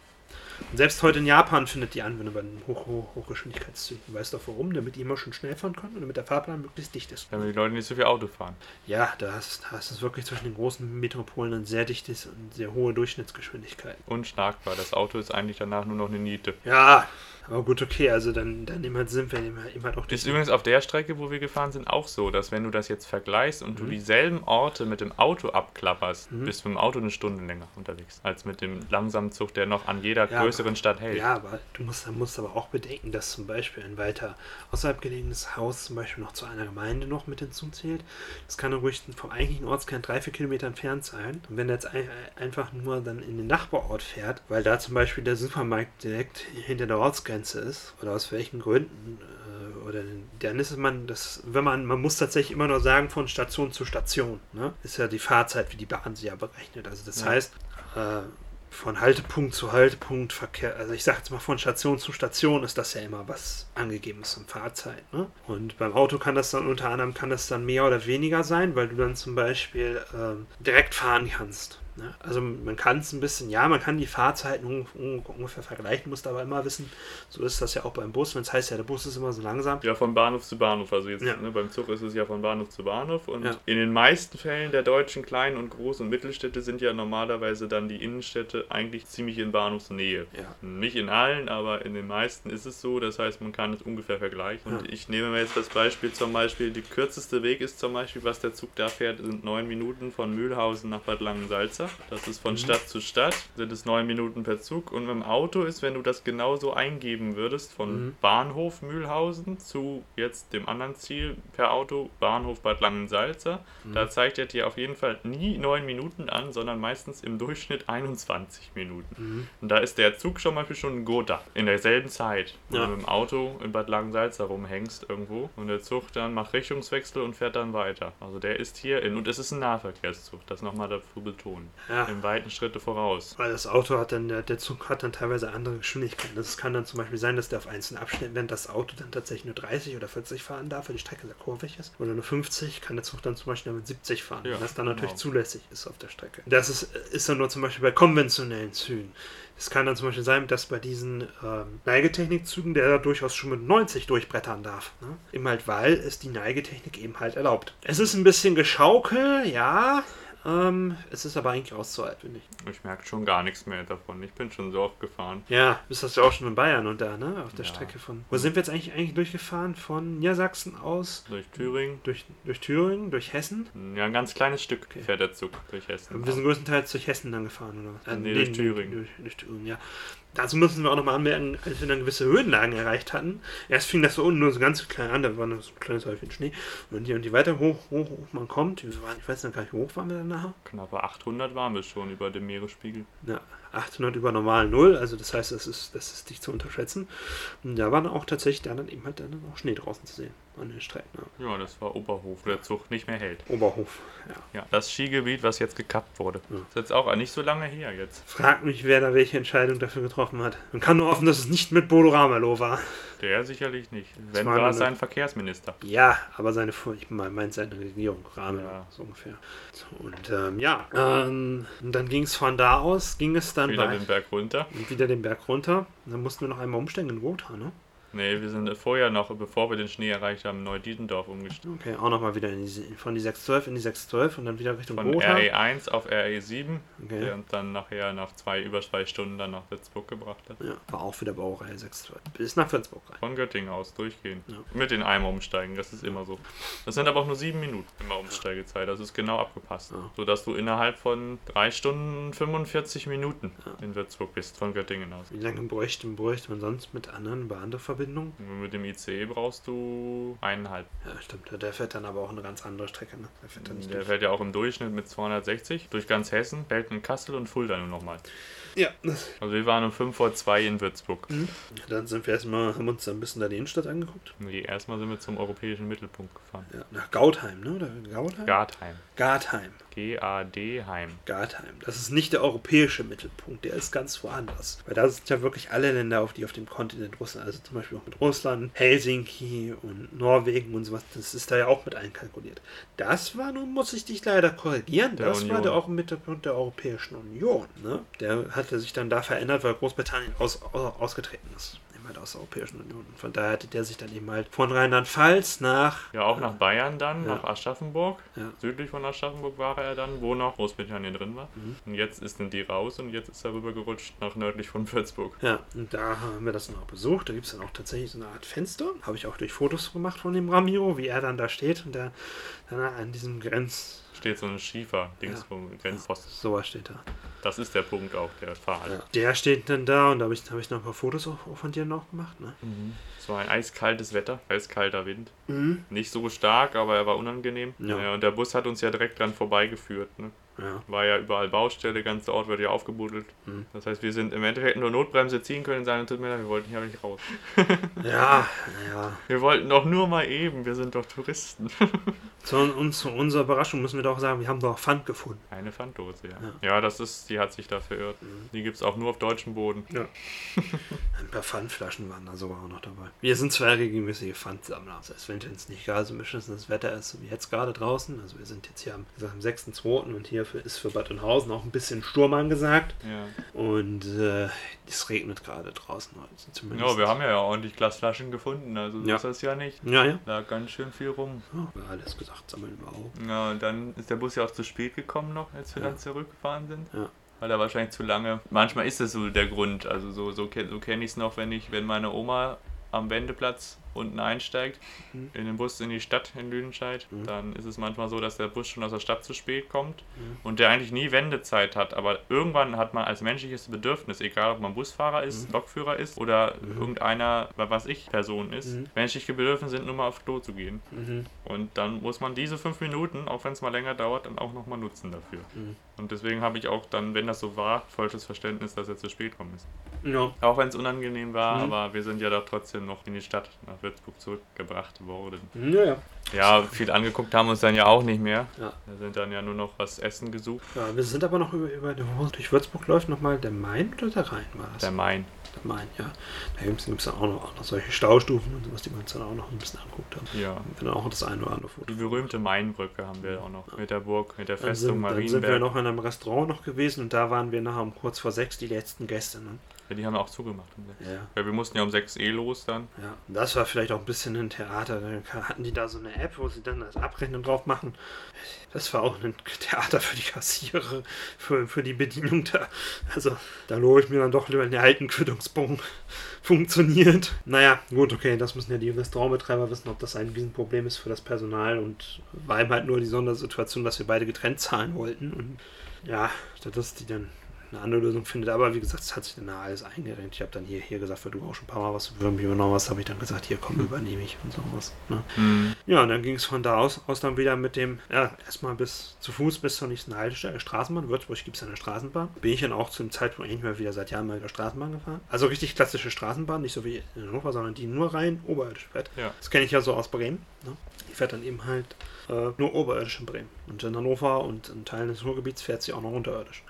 Und selbst heute in Japan findet die Anwendung bei den Hoch Hoch Hochgeschwindigkeitszügen. Weißt du auch warum? Damit die immer schon schnell fahren können und damit der Fahrplan möglichst dicht ist. Damit die Leute nicht so viel Auto fahren. Ja, da ist, da ist es wirklich zwischen den großen Metropolen ein sehr dichtes und sehr hohe Durchschnittsgeschwindigkeit. Unschlagbar. Das Auto ist eigentlich danach nur noch eine Niete. Ja, aber gut, okay, also dann, dann eben halt sind wir eben halt, halt auch Das ist übrigens auf der Strecke, wo wir gefahren sind, auch so, dass wenn du das jetzt vergleichst und du Mhm. dieselben Orte mit dem Auto abklapperst, Mhm. bist du mit dem Auto eine Stunde länger unterwegs, als mit dem langsamen Zug, der noch an jeder Ja, größeren Stadt hält. Ja, aber du musst, musst aber auch bedenken, dass zum Beispiel ein weiter außerhalb gelegenes Haus zum Beispiel noch zu einer Gemeinde noch mit hinzuzählt. Das kann ruhig vom eigentlichen Ortskern drei, vier Kilometer entfernt sein. Und wenn er jetzt ein, einfach nur dann in den Nachbarort fährt, weil da zum Beispiel der Supermarkt direkt hinter der Ortsgrenze ist, oder aus welchen Gründen, äh, oder dann ist es man, das, wenn man, man muss tatsächlich immer nur sagen, von Station zu Station, ne? Ist ja die Fahrzeit, wie die Bahn sie ja berechnet. Also das Ja. heißt, äh, von Haltepunkt zu Haltepunkt Verkehr, also ich sage jetzt mal von Station zu Station ist das ja immer was angegeben ist in Fahrzeit. Ne? Und beim Auto kann das dann unter anderem kann das dann mehr oder weniger sein, weil du dann zum Beispiel ähm, direkt fahren kannst. Ne? Also man kann es ein bisschen, ja, man kann die Fahrzeiten un un ungefähr vergleichen, musst aber immer wissen, so ist das ja auch beim Bus, wenn es heißt ja, der Bus ist immer so langsam. Ja, von Bahnhof zu Bahnhof. Also jetzt Ja. ne, beim Zug ist es ja von Bahnhof zu Bahnhof. Und Ja. in den meisten Fällen der deutschen Klein- und Groß- und Mittelstädte sind ja normalerweise dann die Innenstädte eigentlich ziemlich in Bahnhofsnähe. Ja. Nicht in allen, aber in den meisten ist es so. Das heißt, man kann es ungefähr vergleichen. Und ich nehme mir jetzt das Beispiel zum Beispiel, der kürzeste Weg ist zum Beispiel, was der Zug da fährt, sind neun Minuten von Mühlhausen nach Bad Langensalza. Das ist von Mhm. Stadt zu Stadt, sind es neun Minuten per Zug. Und mit dem Auto ist, wenn du das genauso eingeben würdest, von Mhm. Bahnhof Mühlhausen zu jetzt dem anderen Ziel per Auto, Bahnhof Bad Langensalza, Mhm. da zeigt er dir auf jeden Fall nie neun Minuten an, sondern meistens im Durchschnitt 21 Minuten. Mhm. Und da ist der Zug schon mal schon ein Gotha. In derselben Zeit. Wenn Ja. du mit dem Auto in Bad Langensalza rumhängst irgendwo und der Zug dann macht Richtungswechsel und fährt dann weiter. Also der ist hier in, und es ist ein Nahverkehrszug, das nochmal dafür betonen. Ja. Im weiten Schritte voraus. Weil das Auto hat dann, der, der Zug hat dann teilweise andere Geschwindigkeiten. Das kann dann zum Beispiel sein, dass der auf einzelnen Abschnitten, wenn das Auto dann tatsächlich nur 30 oder 40 fahren darf, weil die Strecke sehr kurvig ist, oder nur 50, kann der Zug dann zum Beispiel mit 70 fahren, Ja, das dann natürlich genau. zulässig ist auf der Strecke. Das ist, ist dann nur zum Beispiel bei konventionellen Zügen. Es kann dann zum Beispiel sein, dass bei diesen ähm, Neigetechnikzügen der da durchaus schon mit 90 durchbrettern darf. Ne? Eben halt, weil es die Neigetechnik eben halt erlaubt. Es ist ein bisschen geschaukel, ja. Ähm, es ist aber eigentlich auszuhalten, finde ich. Ich merke schon gar nichts mehr davon. Ich bin schon so oft gefahren. Ja, bist das ja auch schon in Bayern und da, ne? Auf der Ja. Strecke von. Wo sind wir jetzt eigentlich eigentlich durchgefahren? Von Niedersachsen aus Durch Thüringen. durch, durch Thüringen, durch Hessen? Ja, ein ganz kleines Stück Okay. fährt der Zug durch Hessen. Wir sind größtenteils durch Hessen dann gefahren, oder? Äh, Nee, durch Thüringen. Durch, durch Thüringen, ja. Dazu müssen wir auch nochmal anmerken, als wir dann gewisse Höhenlagen erreicht hatten. Erst fing das so unten nur so ganz klein an, da war noch so ein kleines Häufchen Schnee. Und je, und je weiter hoch, hoch, hoch man kommt, ich weiß noch gar nicht, wie hoch waren wir dann nachher? Knappe 800 waren wir schon über dem Meeresspiegel. Ja, 800 über normal Null, also das heißt, das ist, das ist nicht zu unterschätzen. Und da war dann auch tatsächlich da dann eben halt dann auch Schnee draußen zu sehen an den Strecken. Ja. Das war Oberhof, wo der Zug nicht mehr hält. Oberhof, ja. Ja, das Skigebiet, was jetzt gekappt wurde. Ja. ist jetzt auch nicht so lange her jetzt. Frag mich, wer da welche Entscheidung dafür getroffen hat. Man kann nur hoffen, dass es nicht mit Bodo Ramelow war. Der sicherlich nicht. Wenn war war es sein Verkehrsminister. Ja, aber seine, ich meine seine Regierung, Ramelow, Ja. so ungefähr. So, und ähm, ja, ähm, und dann ging es von da aus, ging es dann Wieder den Berg runter. und wieder den Berg runter. Und dann mussten wir noch einmal umsteigen in Gotha, ne? Nee, wir sind vorher noch, bevor wir den Schnee erreicht haben, Neu-Dietendorf umgestiegen. Okay, auch nochmal wieder in die, von die 612 in die 612 und dann wieder Richtung Von Gotha. RE1 auf RE7, Okay. der uns dann nachher nach zwei, über zwei Stunden dann nach Würzburg gebracht hat. Ja, war auch wieder Baureihe 612. Bis nach Würzburg rein. Von Göttingen aus durchgehen. Ja. Mit den Eimer umsteigen, das ist immer so. Das sind aber auch nur sieben Minuten immer Umsteigezeit, das ist genau abgepasst. Ja. Sodass du innerhalb von drei Stunden 45 Minuten in Würzburg bist, von Göttingen aus. Wie lange bräuchte, bräuchte man sonst mit anderen Bahnverbindungen? Mit dem ICE brauchst du eineinhalb. Ja, stimmt. Der fährt dann aber auch eine ganz andere Strecke. Ne? Der fährt dann nicht Der fährt ja auch im Durchschnitt mit 260 durch ganz Hessen, hält in Kassel und Fulda nur nochmal. Ja, Also wir waren um 5 vor 2 in Würzburg. dann sind wir erstmal, haben uns ein bisschen da die Innenstadt angeguckt. Nee, erstmal sind wir zum europäischen Mittelpunkt gefahren. Ja, nach Gautheim, ne? Oder Gautheim? Gartheim. Gartheim. G-A-D-Heim. Gartheim. Das ist nicht der europäische Mittelpunkt, der ist ganz woanders. Weil da sind ja wirklich alle Länder, auf die auf dem Kontinent Russland, also zum Beispiel auch mit Russland, Helsinki und Norwegen und sowas, das ist da ja auch mit einkalkuliert. Das war nun, muss ich dich leider korrigieren, Der das war Union. der auch im Mittelpunkt der Europäischen Union. Ne? Der hatte sich dann da verändert, weil Großbritannien aus, aus, ausgetreten ist. Halt aus der Europäischen Union. Von daher hatte der sich dann eben halt von Rheinland-Pfalz nach Ja, auch nach Bayern dann, Ja. nach Aschaffenburg. Ja. Südlich von Aschaffenburg war er dann, wo noch Großbritannien drin war. Mhm. Und jetzt ist dann die raus und jetzt ist er rübergerutscht nach nördlich von Würzburg. Ja, und da haben wir das dann auch besucht. Da gibt es dann auch tatsächlich so eine Art Fenster. Habe ich auch durch Fotos gemacht von dem Ramiro, wie er dann da steht und der dann an diesem Grenz. Steht so ein Schiefer, Dings Ja. vom Grenzpost. Sowas steht da. Das ist der Punkt auch, der Fahrt. Ja. Der steht dann da und da habe ich, hab ich noch ein paar Fotos auch, auch von dir noch gemacht. Ne? Es war ein eiskaltes Wetter, eiskalter Wind. Mhm. Nicht so stark, aber er war unangenehm. Ja. Ja. und der Bus hat uns ja direkt dran vorbeigeführt. Ne? Ja. War ja überall Baustelle, der ganze Ort wird ja aufgebuddelt. Mhm. Das heißt, wir sind im Endeffekt nur Notbremse ziehen können und sagen, tut mir leid, wir wollten hier nicht raus. Ja, ja. Wir wollten doch nur mal eben, wir sind doch Touristen. Zu, und zu unserer Überraschung müssen wir doch sagen, wir haben doch Pfand gefunden. Eine Pfanddose, ja. Ja. Ja, das ist, die hat sich da verirrt. Die gibt es auch nur auf deutschem Boden. Ja. Ein paar Pfandflaschen waren da sogar auch noch dabei. Wir sind zwei regelmäßige Pfandsammler. Das heißt, wenn es nicht gerade so beschissen das Wetter ist, so wie jetzt gerade draußen, also wir sind jetzt hier am, gesagt, am 6.2. und hier für, ist für Bad Oeynhausen auch ein bisschen Sturm angesagt. Ja. Und äh, es regnet gerade draußen heute zumindest. ja, wir haben ja ordentlich Glasflaschen gefunden, also so Ja. ist das ja nicht. Ja, ja. Da ganz schön viel rum. ja alles gesagt, sammeln wir auch. Ja, und dann ist der Bus ja auch zu spät gekommen noch, als wir Ja. dann zurückgefahren sind. Ja. Weil er wahrscheinlich zu lange. Manchmal ist das so der Grund. Also so, so, so kenne ich es noch, wenn ich, wenn meine Oma am Wendeplatz unten einsteigt, Mhm. in den Bus in die Stadt in Lüdenscheid, Mhm. dann ist es manchmal so, dass der Bus schon aus der Stadt zu spät kommt Mhm. und der eigentlich nie Wendezeit hat. Aber irgendwann hat man als menschliches Bedürfnis, egal ob man Busfahrer ist, Mhm. Lokführer ist oder Mhm. irgendeiner, was ich, Person ist, Mhm. menschliche Bedürfnisse sind nur mal aufs Klo zu gehen. Und dann muss man diese fünf Minuten, auch wenn es mal länger dauert, dann auch nochmal nutzen dafür. Und deswegen habe ich auch dann, wenn das so war, falsches Verständnis, dass er zu spät gekommen ist. Ja. Auch wenn es unangenehm war, Mhm. aber wir sind ja doch trotzdem noch in die Stadt nach Würzburg zurückgebracht worden. Ja, ja. Ja, viel angeguckt haben uns dann ja auch nicht mehr. Ja. Wir sind dann ja nur noch was essen gesucht. ja. Wir sind aber noch über, über durch Würzburg läuft nochmal der Main oder der Rhein war das? Der Main. Der Main, ja. Da gibt es dann auch noch, auch noch solche Staustufen und sowas, die wir uns dann auch noch ein bisschen angeguckt haben. Ja. Und dann auch das eine oder andere Foto. Die berühmte Mainbrücke haben wir auch noch. Mit der Burg, mit der Dann Festung sind, dann sind wir Marienberg. noch in einem Restaurant noch gewesen und da waren wir nachher um kurz vor sechs die letzten Gäste. Ne? Ja, die haben auch zugemacht. Ja, Ja, wir mussten ja um 6 eh los dann. ja. Und das war vielleicht auch ein bisschen ein Theater. Da hatten die da so eine App, wo sie dann das Abrechnen drauf machen. Das war auch ein Theater für die Kassierer, für, für die Bedienung da. Also da lobe ich mir dann doch lieber den alten Quittungsbogen funktioniert. Naja, gut, okay, das müssen ja die Restaurantbetreiber wissen, ob das ein Riesenproblem ist für das Personal und war eben halt nur die Sondersituation, dass wir beide getrennt zahlen wollten. Und ja, das ist die dann eine andere Lösung findet. Aber wie gesagt, es hat sich dann alles eingerenkt. Ich habe dann hier, hier gesagt, weil du auch schon ein paar Mal was für mich übernommen hast, habe ich dann gesagt, hier komm, übernehme ich und sowas. Ne? Mhm. Ja, und dann ging es von da aus, aus dann wieder mit dem, ja, erstmal bis zu Fuß bis zur nächsten Haltestelle, Straßenbahn. Würzburg gibt es eine Straßenbahn. Bin ich dann auch zu dem Zeitpunkt eigentlich mal wieder seit Jahren mal wieder Straßenbahn gefahren. Also richtig klassische Straßenbahn, nicht so wie in Hannover, sondern die nur rein oberirdisch fährt. Ja. Das kenne ich ja so aus Bremen. Ne? Die fährt dann eben halt äh, nur oberirdisch in Bremen. Und in Hannover und in Teilen des Ruhrgebiets fährt sie auch noch unterirdisch.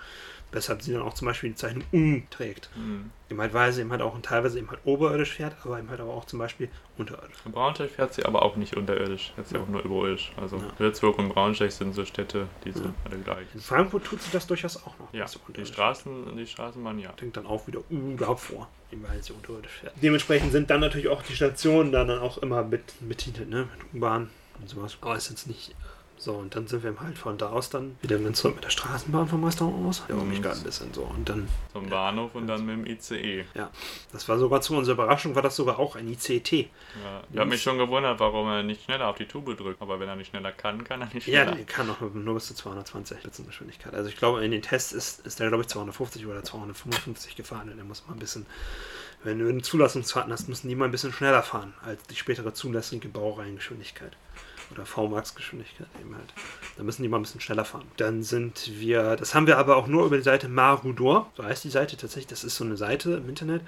Weshalb sie dann auch zum Beispiel die Zeichnung U trägt. Mhm. Eben halt, weil sie eben halt auch teilweise eben halt oberirdisch fährt, aber eben halt aber auch zum Beispiel unterirdisch. In Braunschweig fährt sie aber auch nicht unterirdisch, fährt sie Ja. auch nur überirdisch. Also Ja. Würzburg und Braunschweig sind so Städte, die sind Ja. alle gleich. In Frankfurt tut sie das durchaus auch noch. Ja, die Straßen, die Straßenbahn ja. denkt dann auch wieder U überhaupt vor, eben weil sie unterirdisch fährt. Dementsprechend sind dann natürlich auch die Stationen dann auch immer mit betitelt, ne? Mit U-Bahn und sowas. Aber ist jetzt nicht. So, und dann sind wir halt von da aus dann wieder mit der Straßenbahn vom Restaurant aus. Ja, mich Mhm. gerade ein bisschen so. Und dann, Zum Bahnhof und dann mit dem ICE. ja, das war sogar zu unserer Überraschung, war das sogar auch ein ICT. Ja, ich habe mich schon gewundert, warum er nicht schneller auf die Tube drückt. Aber wenn er nicht schneller kann, kann er nicht Ja, schneller. der kann auch nur bis zu 220 Spitzengeschwindigkeit. Also ich glaube, in den Tests ist, ist der, glaube ich, 250 oder 255 gefahren. Und der muss mal ein bisschen, wenn du eine Zulassungsfahrten hast, müssen die mal ein bisschen schneller fahren als die spätere zulässige Baureihengeschwindigkeit. Oder VMAX-Geschwindigkeit eben halt. Da müssen die mal ein bisschen schneller fahren. Dann sind wir, das haben wir aber auch nur über die Seite Marudor. So heißt die Seite tatsächlich. Das ist so eine Seite im Internet.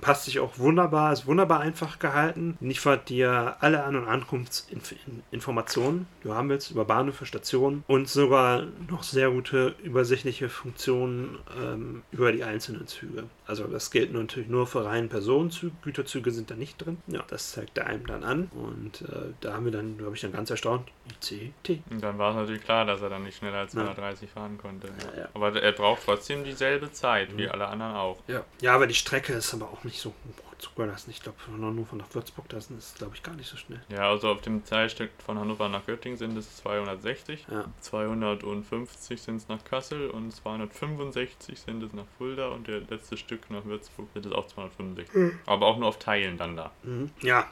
Passt sich auch wunderbar, ist wunderbar einfach gehalten. Liefert dir alle An- und Ankunftsinformationen, du haben willst, über Bahnhöfe, Stationen und sogar noch sehr gute übersichtliche Funktionen ähm, über die einzelnen Züge. Also das gilt natürlich nur für reinen Personenzüge. Güterzüge sind da nicht drin. Ja, das zeigt er einem dann an. Und äh, da haben wir dann, glaube ich, dann ganz erstaunt, ICT. Und dann war es natürlich klar, dass er dann nicht schneller als Ja. 230 fahren konnte. Ja, ja. Aber er braucht trotzdem dieselbe Zeit, wie Mhm. alle anderen auch. Ja. ja, aber die Strecke ist aber auch nicht so zugelassen. Ich glaube, von nach Würzburg, das ist, glaube ich, gar nicht so schnell. Ja, also auf dem Teilstück von Hannover nach Göttingen sind es 260. Ja. 250 sind es nach Kassel und 265 sind es nach Fulda und der letzte Stück nach Würzburg sind es auch 265. Aber auch nur auf Teilen dann da. Mhm. Ja,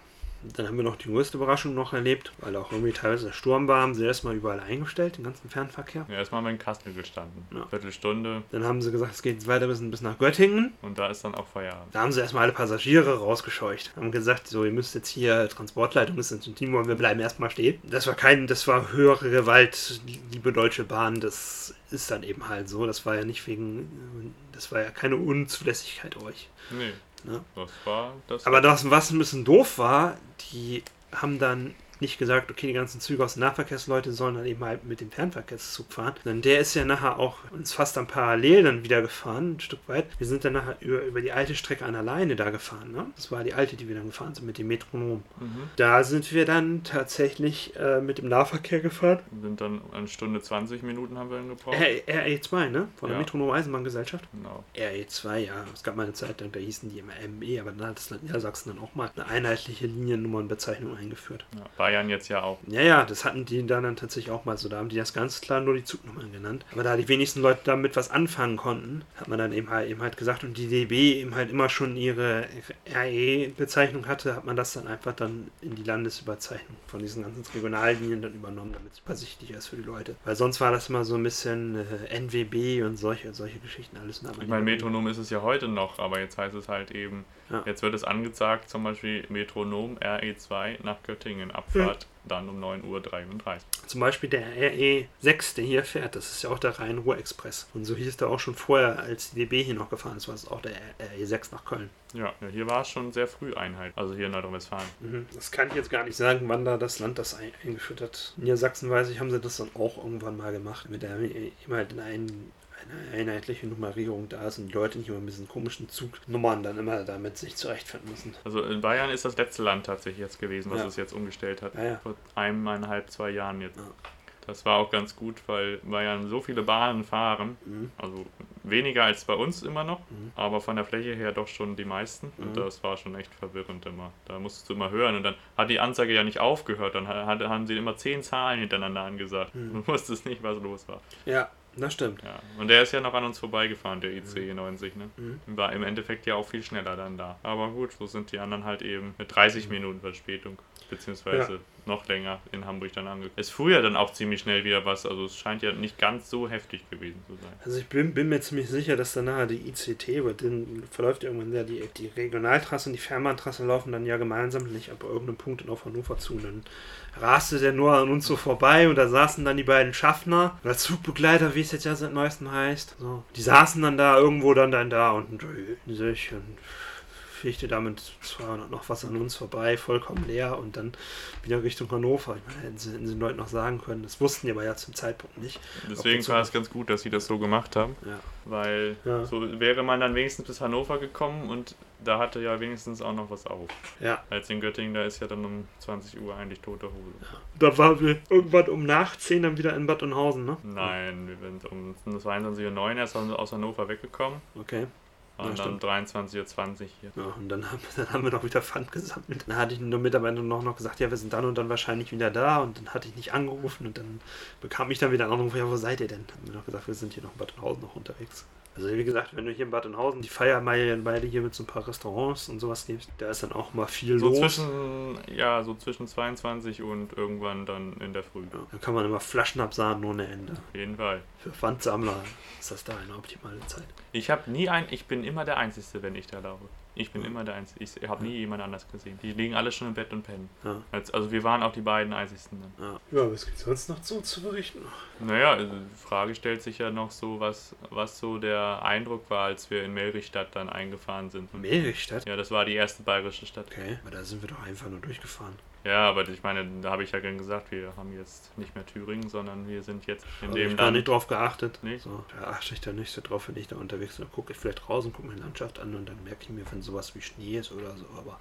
dann haben wir noch die größte Überraschung noch erlebt, weil auch irgendwie teilweise der Sturm war, haben sie erstmal überall eingestellt, den ganzen Fernverkehr. Ja, erstmal haben wir in Kassel gestanden. Ja. Viertelstunde Dann haben sie gesagt, es geht jetzt weiter bis, bis nach Göttingen. und da ist dann auch Feierabend. Da haben sie erstmal alle Passagiere rausgescheucht. Haben gesagt, so, ihr müsst jetzt hier, Transportleitung ist ins Team und wir bleiben erstmal stehen. Das war kein, das war höhere Gewalt, liebe Deutsche Bahn, das ist dann eben halt so. Das war ja nicht wegen, das war ja keine Unzulässigkeit euch. Nee, Ne? das war das. Aber das, was ein bisschen doof war, die haben dann nicht gesagt, okay, die ganzen Züge aus den Nahverkehrsleute sollen dann eben halt mit dem Fernverkehrszug fahren. Denn der ist ja nachher auch uns fast dann parallel dann wieder gefahren, ein Stück weit. Wir sind dann nachher über, über die alte Strecke an alleine da gefahren. Ne? Das war die alte, die wir dann gefahren sind mit dem Metronom. Mhm. Da sind wir dann tatsächlich äh, mit dem Nahverkehr gefahren. Sind dann eine Stunde 20 Minuten haben wir dann gebraucht. R RE2, ne? Von der Ja. Metronom Eisenbahngesellschaft. Genau. RE2, ja. Es gab mal eine Zeit da hießen die immer ME, aber dann hat das Land Niedersachsen dann auch mal eine einheitliche Liniennummernbezeichnung eingeführt. Ja. Bayern jetzt ja auch. Ja, ja, das hatten die dann, dann tatsächlich auch mal so. Da haben die das ganz klar nur die Zugnummern genannt. Aber da die wenigsten Leute damit was anfangen konnten, hat man dann eben halt, eben halt gesagt, und die DB eben halt immer schon ihre RE-Bezeichnung hatte, hat man das dann einfach dann in die Landesüberzeichnung von diesen ganzen Regionallinien dann übernommen, damit es übersichtlicher ist für die Leute. Weil sonst war das immer so ein bisschen äh, NWB und solche, solche Geschichten alles. Ich meine, Metronom ist es ja heute noch, aber jetzt heißt es halt eben, Ja. jetzt wird es angezeigt, zum Beispiel Metronom RE2 nach Göttingen, Abfahrt dann um 9.33 Uhr. Zum Beispiel der RE6, der hier fährt, das ist ja auch der Rhein-Ruhr-Express. Und so hieß der auch schon vorher, als die DB hier noch gefahren ist, war es auch der RE6 nach Köln. Ja, hier war es schon sehr früh Einheit, also hier in Nordrhein-Westfalen. Mhm. Das kann ich jetzt gar nicht sagen, wann da das Land das ein eingeführt hat. In Niedersachsen weiß ich, haben sie das dann auch irgendwann mal gemacht, mit der immer halt in einen, eine einheitliche Nummerierung da ist und die Leute nicht immer mit diesen komischen Zugnummern dann immer damit sich zurechtfinden müssen. Also in Bayern ist das letzte Land tatsächlich jetzt gewesen, was Ja. es jetzt umgestellt hat. Ja, ja. Vor eineinhalb, zwei Jahren jetzt. Ja. Das war auch ganz gut, weil Bayern so viele Bahnen fahren, Mhm. also weniger als bei uns immer noch, Mhm. aber von der Fläche her doch schon die meisten. Und Mhm. das war schon echt verwirrend immer. Da musstest du immer hören und dann hat die Anzeige ja nicht aufgehört. Dann hat, haben sie immer zehn Zahlen hintereinander angesagt. Mhm. Du wusstest nicht, was los war. Ja, das stimmt. Ja. Und der ist ja noch an uns vorbeigefahren, der ICE 90, ne? Mhm. War im Endeffekt ja auch viel schneller dann da. Aber gut, so sind die anderen halt eben mit 30 Mhm. Minuten Verspätung. Beziehungsweise noch länger in Hamburg dann angekommen. Es fuhr ja dann auch ziemlich schnell wieder was, also es scheint ja nicht ganz so heftig gewesen zu sein. Also ich bin, bin mir ziemlich sicher, dass danach die ICT, über den verläuft irgendwann ja die, die Regionaltrasse und die Fernbahntrasse laufen dann ja gemeinsam nicht ab irgendeinem Punkt auf Hannover zu. Und dann raste der nur an uns so vorbei und da saßen dann die beiden Schaffner oder Zugbegleiter, wie es jetzt ja seit neuestem heißt. So. Die saßen dann da irgendwo dann, dann da und sich und fegte damit 200 noch was an uns vorbei, vollkommen leer und dann wieder Richtung Hannover. Ich meine, hätten sie, hätten sie den Leuten noch sagen können. Das wussten die aber ja zum Zeitpunkt nicht. Deswegen war es ganz gut, dass sie das so gemacht haben. Ja. Weil Ja. so wäre man dann wenigstens bis Hannover gekommen und da hatte ja wenigstens auch noch was auf. Ja, Als in Göttingen, da ist ja dann um 20 Uhr eigentlich tote Hose. da waren wir irgendwann um nach 10 dann wieder in Bad Oeynhausen, ne? Nein, wir sind um 22.09 Uhr erst aus Hannover weggekommen Okay. Ja, und dann stimmt. 23.20 Uhr hier. Ja, und dann haben, dann haben wir noch wieder Pfand gesammelt. Dann hatte ich nur Mitarbeiter noch, noch gesagt, ja, wir sind dann und dann wahrscheinlich wieder da. Und dann hatte ich nicht angerufen und dann bekam ich dann wieder einen Anruf, ja, wo seid ihr denn? Haben wir noch gesagt, wir sind hier noch in Bad Oeynhausen noch unterwegs. Also wie gesagt, wenn du hier in Bad Oeynhausen die Feiermeilen beide hier mit so ein paar Restaurants und sowas gibst, da ist dann auch mal viel So los. zwischen, ja, so zwischen 22 und irgendwann dann in der Früh. ja, da kann man immer Flaschen absahnen ohne Ende. Auf jeden Fall. Für Pfandsammler ist das da eine optimale Zeit. Ich habe nie ein, ich bin immer der Einzige, wenn ich da laufe. Ich bin Ja. immer der Einzige. Ich habe nie jemand anders gesehen. Die liegen alle schon im Bett und pennen. Ja, Als, also wir waren auch die beiden Einzigsten dann. ja. ja was gibt es sonst noch so zu berichten? Naja, also die Frage stellt sich ja noch so, was, was so der Eindruck war, als wir in Melrichstadt dann eingefahren sind. Meerrichstadt? Ja, das war die erste bayerische Stadt. Okay, aber da sind wir doch einfach nur durchgefahren. Ja, aber ich meine, da habe ich ja gern gesagt, wir haben jetzt nicht mehr Thüringen, sondern wir sind jetzt in Also dem ich gar Land. nicht drauf geachtet. Nee. So, da achte ich da nicht so drauf, wenn ich da unterwegs bin. Dann gucke ich vielleicht raus und gucke mir die Landschaft an und dann merke ich mir, wenn sowas wie Schnee ist oder so. Aber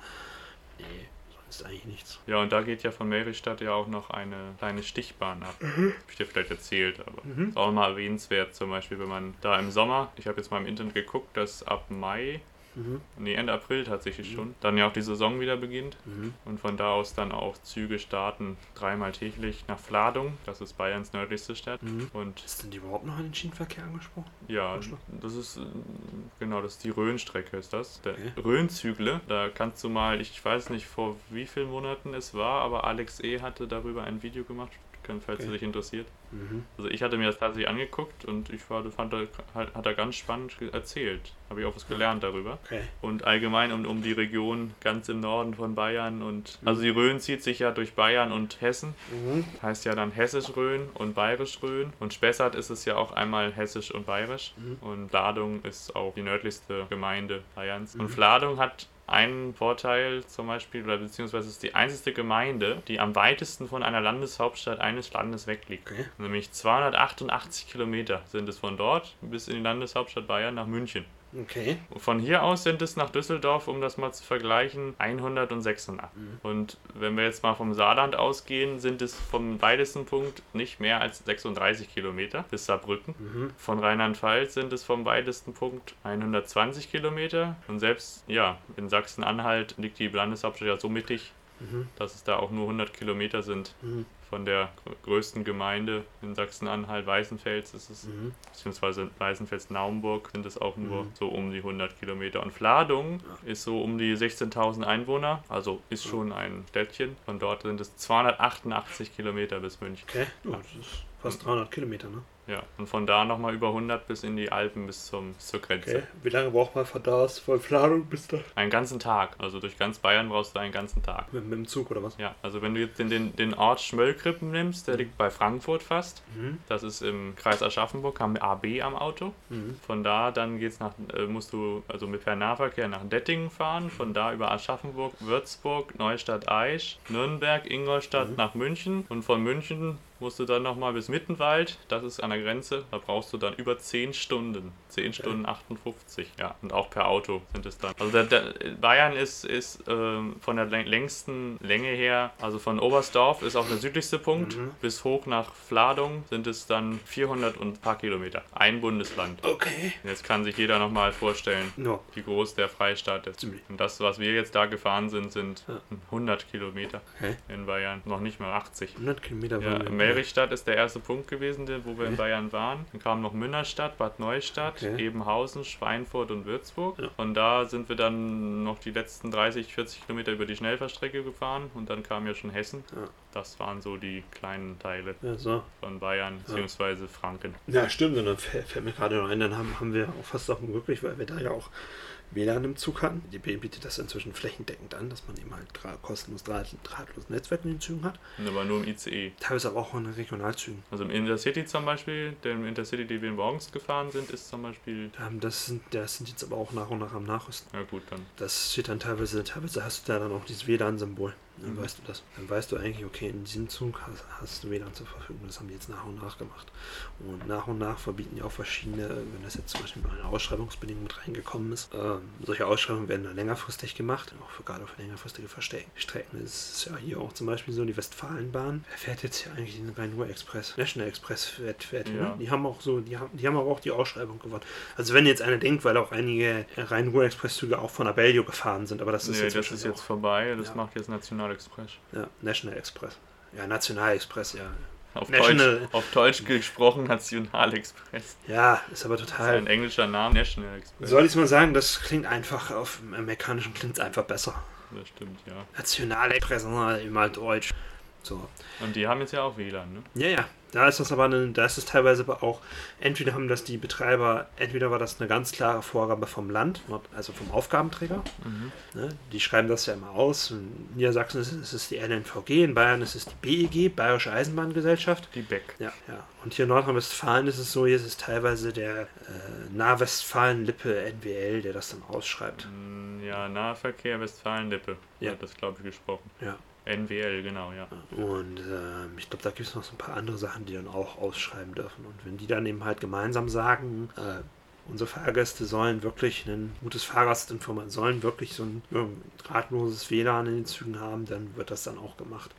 nee, sonst eigentlich nichts. Ja, und da geht ja von Melrichstadt ja auch noch eine kleine Stichbahn ab. Hab ich dir vielleicht erzählt, aber Mhm. ist auch mal erwähnenswert, zum Beispiel, wenn man da im Sommer, ich habe jetzt mal im Internet geguckt, dass ab Mai, Mhm. nee, Ende April tatsächlich schon, dann ja auch die Saison wieder beginnt. Mhm. Und von da aus dann auch Züge starten dreimal täglich nach Fladung, das ist Bayerns nördlichste Stadt. Mhm. Und Ist denn die überhaupt noch an den Schienenverkehr angesprochen? ja, das ist, genau, das ist die Rhönstrecke, ist das. Der Okay. Rhönzügle, da kannst du mal, ich weiß nicht vor wie vielen Monaten es war, aber Alex E. hatte darüber ein Video gemacht, kann, falls Okay. es dich interessiert. Mhm. Also ich hatte mir das tatsächlich angeguckt und ich war, fand, er- hat, er ganz spannend erzählt. Habe ich auch was gelernt darüber. Okay. Und allgemein um, um die Region ganz im Norden von Bayern und also die Rhön zieht sich ja durch Bayern und Hessen. Mhm. Heißt ja dann Hessisch-Rhön und Bayerisch-Rhön. Und Spessart ist es ja auch einmal Hessisch und Bayerisch. Mhm. Und Fladung ist auch die nördlichste Gemeinde Bayerns. Mhm. Und Fladung hat einen Vorteil zum Beispiel, oder beziehungsweise ist die einzige Gemeinde, die am weitesten von einer Landeshauptstadt eines Landes weg liegt. Okay. Nämlich 288 Kilometer sind es von dort bis in die Landeshauptstadt Bayern nach München. Okay. Von hier aus sind es nach Düsseldorf, um das mal zu vergleichen, 186. Mhm. Und wenn wir jetzt mal vom Saarland ausgehen, sind es vom weitesten Punkt nicht mehr als 36 Kilometer bis Saarbrücken. Mhm. Von Rheinland-Pfalz sind es vom weitesten Punkt 120 Kilometer. Und selbst, ja, in Sachsen-Anhalt liegt die Landeshauptstadt ja so mittig, Mhm. dass es da auch nur 100 Kilometer sind. Mhm. Von der gr- größten Gemeinde in Sachsen-Anhalt, Weißenfels, ist es Mhm. beziehungsweise Weißenfels-Naumburg sind es auch nur Mhm. so um die 100 Kilometer. Und Fladung ist so um die 16.000 Einwohner, also ist schon ein Städtchen. Von dort sind es 288 Kilometer bis München. Okay. Ja, das ist fast 300 Kilometer, ne? Ja, und von da nochmal über 100 bis in die Alpen bis zum, bis zur Grenze. Okay. Wie lange braucht man von da aus von Planung bis da? Einen ganzen Tag, also durch ganz Bayern brauchst du einen ganzen Tag. Mit, mit dem Zug oder was? Ja, also wenn du jetzt den, den, den Ort Schmöllkrippen nimmst, der liegt bei Frankfurt fast. Mhm. Das ist im Kreis Aschaffenburg, haben wir AB am Auto. Mhm. Von da dann geht's nach, äh, musst du also mit Fernnahverkehr nach Dettingen fahren, von da über Aschaffenburg, Würzburg, Neustadt Aisch, Nürnberg, Ingolstadt Mhm. nach München und von München musst du dann nochmal bis Mittenwald, das ist an der Grenze, da brauchst du dann über 10 Stunden, 10 Stunden 58, ja, und auch per Auto sind es dann. Also der, der, Bayern ist, ist ähm, von der läng- längsten Länge her, also von Oberstdorf ist auch der südlichste Punkt, Mhm. bis hoch nach Fladung sind es dann 400 und ein paar Kilometer, ein Bundesland. Okay. Jetzt kann sich jeder nochmal vorstellen, Ja. wie groß der Freistaat ist. Ziemlich. Und das, was wir jetzt da gefahren sind, sind Ja. 100 Kilometer Okay. in Bayern, noch nicht mal 80. 100 Kilometer Ja, Melrichstadt ist der erste Punkt gewesen, wo wir in. Bayern waren. Dann kam noch Münnerstadt, Bad Neustadt, Okay. Ebenhausen, Schweinfurt und Würzburg. Ja. Von da sind wir dann noch die letzten 30, 40 Kilometer über die Schnellfahrstrecke gefahren und dann kam ja schon Hessen. Ja. Das waren so die kleinen Teile Ja, so. von Bayern bzw. Franken. Ja, stimmt. Und dann fällt, mir gerade noch ein, dann haben, haben wir auch fast auch möglich, weil wir da ja auch WLAN im Zug hatten. Die DB bietet das inzwischen flächendeckend an, dass man eben halt kostenlos draht, drahtloses Netzwerk in den Zügen hat. Aber nur im ICE. Teilweise aber auch in Regionalzügen. Also im Intercity zum Beispiel, dem Intercity, den wir morgens gefahren sind, ist zum Beispiel. Ähm, das, sind, das sind jetzt aber auch nach und nach am Nachrüsten. Ja gut, dann. Das steht dann teilweise, teilweise hast du da dann auch dieses WLAN-Symbol. Dann Mhm. weißt du das. Dann weißt du eigentlich, okay, in diesem Zug hast, hast du WLAN zur Verfügung. Das haben die jetzt nach und nach gemacht. Und nach und nach verbieten die auch verschiedene, wenn das jetzt zum Beispiel mal in Ausschreibungsbedingungen mit reingekommen ist. Ähm, solche Ausschreibungen werden dann längerfristig gemacht, auch für gerade für längerfristige Verste- Strecken. Das ist ja hier auch zum Beispiel so die Westfalenbahn. Wer fährt jetzt hier eigentlich den Rhein-Ruhr-Express? National Express fährt, fährt hier, Ja. ne? Die haben auch so, die haben, die haben auch die Ausschreibung gewonnen. Also wenn jetzt einer denkt, weil auch einige Rhein-Ruhr-Express-Züge auch von Abellio gefahren sind, aber das ist nee, jetzt das ist jetzt vorbei, das Ja. macht jetzt National Express. ja, National Express. Ja, National Express, ja. Auf, National- Deutsch, auf Deutsch gesprochen National Express. Ja, ist aber Das ist total. ein englischer Name, National Express. Soll ich mal sagen, das klingt einfach, auf dem Amerikanischen klingt es einfach besser. Das stimmt, ja. National Express, immer Deutsch. So. Und die haben jetzt ja auch WLAN, ne? Ja, ja. Da ist das aber eine, da ist es teilweise aber auch, entweder haben das die Betreiber, entweder war das eine ganz klare Vorgabe vom Land, also vom Aufgabenträger. Mhm. Ne? Die schreiben das ja immer aus. In Niedersachsen ist es, ist es die LNVG, in Bayern ist es die BEG, Bayerische Eisenbahngesellschaft. Die Beck. Ja, ja. Und hier in Nordrhein-Westfalen ist es so, hier ist es teilweise der äh, Nahwestfalen-Lippe NWL, der das dann ausschreibt. Mm, Ja, Nahverkehr Westfalen-Lippe. Ja. Hat das, glaube ich, gesprochen. Ja. NWL, genau, ja. Und ähm, ich glaube, da gibt es noch so ein paar andere Sachen, die dann auch ausschreiben dürfen. Und wenn die dann eben halt gemeinsam sagen, äh, unsere Fahrgäste sollen wirklich ein gutes Fahrgastinformat, sollen wirklich so ein ja, drahtloses WLAN in den Zügen haben, dann wird das dann auch gemacht.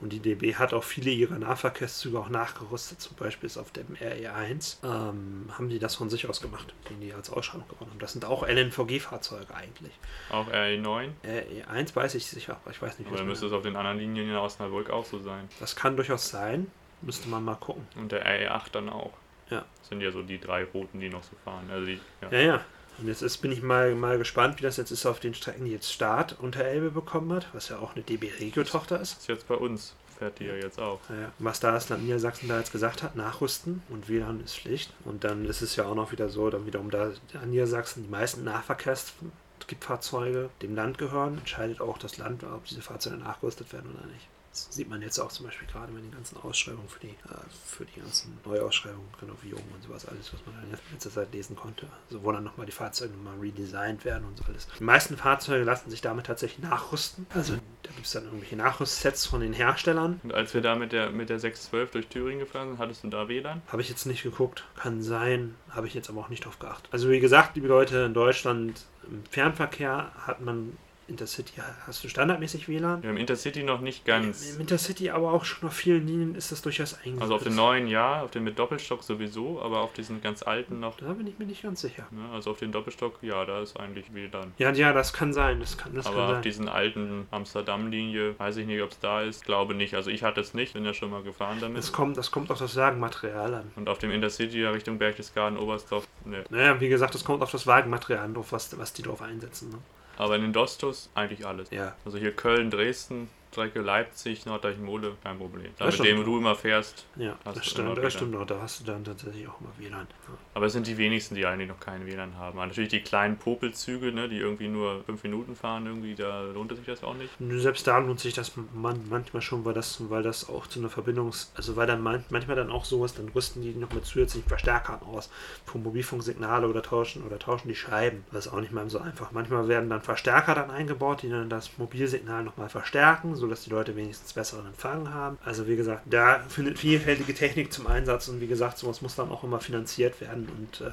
Und die DB hat auch viele ihrer Nahverkehrszüge auch nachgerüstet. Zum Beispiel ist auf dem RE1 ähm, haben die das von sich aus gemacht, den die als Ausschreibung gewonnen haben. Das sind auch LNVG-Fahrzeuge eigentlich. Auch RE9. RE1 weiß ich sicher, aber ich weiß nicht, Aber dann müsste es auf den anderen Linien in Osnabrück auch so sein. Das kann durchaus sein. Müsste man mal gucken. Und der RE8 dann auch. Ja. Das sind ja so die drei Routen, die noch so fahren. Also die, ja. Ja, ja. Und jetzt ist, bin ich mal, mal gespannt, wie das jetzt ist auf den Strecken, die jetzt Start unter Elbe bekommen hat, was ja auch eine DB Regio-Tochter ist. ist jetzt bei uns. Fährt die ja jetzt auch. Naja, was da das Land Niedersachsen da jetzt gesagt hat, nachrüsten und WLAN ist Pflicht. Und dann ist es ja auch noch wieder so, dann wiederum da an Niedersachsen die meisten Nahverkehrsfahrzeuge dem Land gehören, entscheidet auch das Land, ob diese Fahrzeuge nachgerüstet werden oder nicht. Das sieht man jetzt auch zum Beispiel gerade bei den ganzen Ausschreibungen für die, äh, für die ganzen Neuausschreibungen, Renovierungen und sowas, alles, was man in letzter Zeit lesen konnte. Also wo dann nochmal die Fahrzeuge nochmal redesigned werden und so alles. Die meisten Fahrzeuge lassen sich damit tatsächlich nachrüsten. Also da gibt es dann irgendwelche Nachrüstsets von den Herstellern. Und als wir da mit der, mit der 612 durch Thüringen gefahren sind, hattest du da WLAN? Habe ich jetzt nicht geguckt. Kann sein. Habe ich jetzt aber auch nicht drauf geachtet. Also wie gesagt, liebe Leute, in Deutschland im Fernverkehr hat man Intercity, hast du standardmäßig WLAN? Wir haben Intercity noch nicht ganz. Im Intercity aber auch schon auf vielen Linien ist das durchaus eingesetzt. Also auf den neuen ja, auf den mit Doppelstock sowieso, aber auf diesen ganz alten noch. Da bin ich mir nicht ganz sicher. Ne? Also auf den Doppelstock, ja, da ist eigentlich WLAN. Ja, ja, das kann sein. Das kann, das Aber kann auf sein. diesen alten Amsterdam-Linie weiß ich nicht, ob es da ist. Glaube nicht. Also ich hatte es nicht, bin ja schon mal gefahren damit. Das kommt, das kommt auf das Wagenmaterial an. Und auf dem Intercity ja Richtung Berchtesgaden, Oberstdorf, ne. Naja, wie gesagt, das kommt auf das Wagenmaterial an, drauf, was, was die drauf einsetzen. Ne? Aber in den Dostos eigentlich alles. Ja. Also hier Köln, Dresden, Strecke Leipzig, Norddeich-Mole, kein Problem. Da mit dem du immer fährst. Ja, Hast das du stimmt, das stimmt auch. Da hast du dann tatsächlich auch immer WLAN. Ja. Aber es sind die wenigsten, die eigentlich noch keinen WLAN haben. Aber natürlich die kleinen Popelzüge, ne, die irgendwie nur fünf Minuten fahren, irgendwie, da lohnt es sich das auch nicht. Selbst da lohnt sich das man, manchmal schon, weil das, weil das auch zu einer Verbindungs-, also weil dann man, manchmal dann auch so ist, dann rüsten die noch mit zusätzlichen Verstärkern aus für Mobilfunksignale oder tauschen oder tauschen die Scheiben. Das ist auch nicht mal so einfach. Manchmal werden dann Verstärker dann eingebaut, die dann das Mobilsignal nochmal verstärken, sodass die Leute wenigstens besseren Empfang haben. Also wie gesagt, da findet vielfältige Technik zum Einsatz und wie gesagt, sowas muss dann auch immer finanziert werden. Und äh,